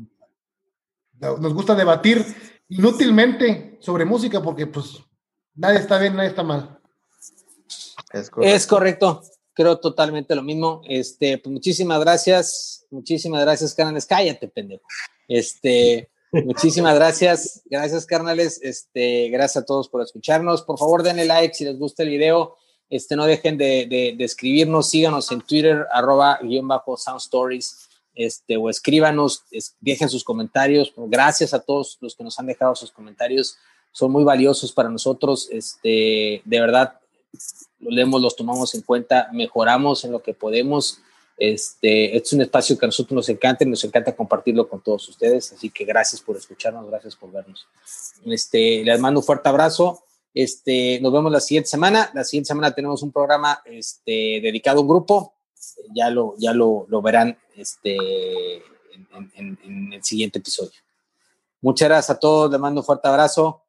nos gusta debatir inútilmente sobre música porque pues nadie está bien, nadie está mal.
Es correcto. Es correcto. Creo totalmente lo mismo. Este, pues muchísimas gracias. Muchísimas gracias, carnales. Cállate, pendejo. Este, <laughs> muchísimas gracias. Gracias, carnales. Este, gracias a todos por escucharnos. Por favor, denle like si les gusta el video. Este, no dejen de, escribirnos, síganos en Twitter, arroba guion bajo Sound Stories, este, o escríbanos, dejen sus comentarios. Gracias a todos los que nos han dejado sus comentarios, son muy valiosos para nosotros. Este, de verdad, los leemos, los tomamos en cuenta, mejoramos en lo que podemos. Este, es un espacio que a nosotros nos encanta y nos encanta compartirlo con todos ustedes. Así que gracias por escucharnos, gracias por vernos. Este, les mando un fuerte abrazo. Este, nos vemos la siguiente semana. La siguiente semana tenemos un programa este, dedicado a un grupo. Ya lo, ya lo, lo verán este, en, en, en, el siguiente episodio. Muchas gracias a todos. Les mando un fuerte abrazo.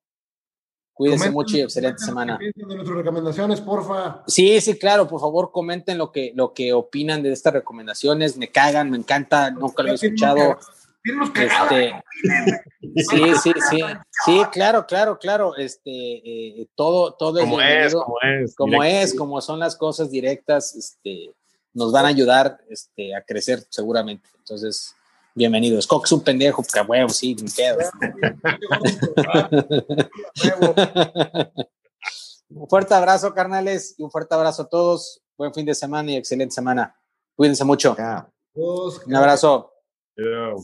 Cuídense mucho y excelente semana.
De nuestras recomendaciones, porfa.
Sí, sí, claro, por favor, comenten lo que, lo que opinan de estas recomendaciones. Me cagan, me encanta, nunca lo he escuchado. Este, sí, sí, sí, sí, claro, claro, claro. Este, eh, todo, todo
como es, como es,
como es, como son las cosas directas, este, nos van a ayudar, este, a crecer seguramente. Entonces, bienvenidos. Cox un pendejo, porque huevo, sí, me quedo. un fuerte abrazo, carnales, y un fuerte abrazo a todos. Buen fin de semana y excelente semana. Cuídense mucho. Un abrazo.
Yeah.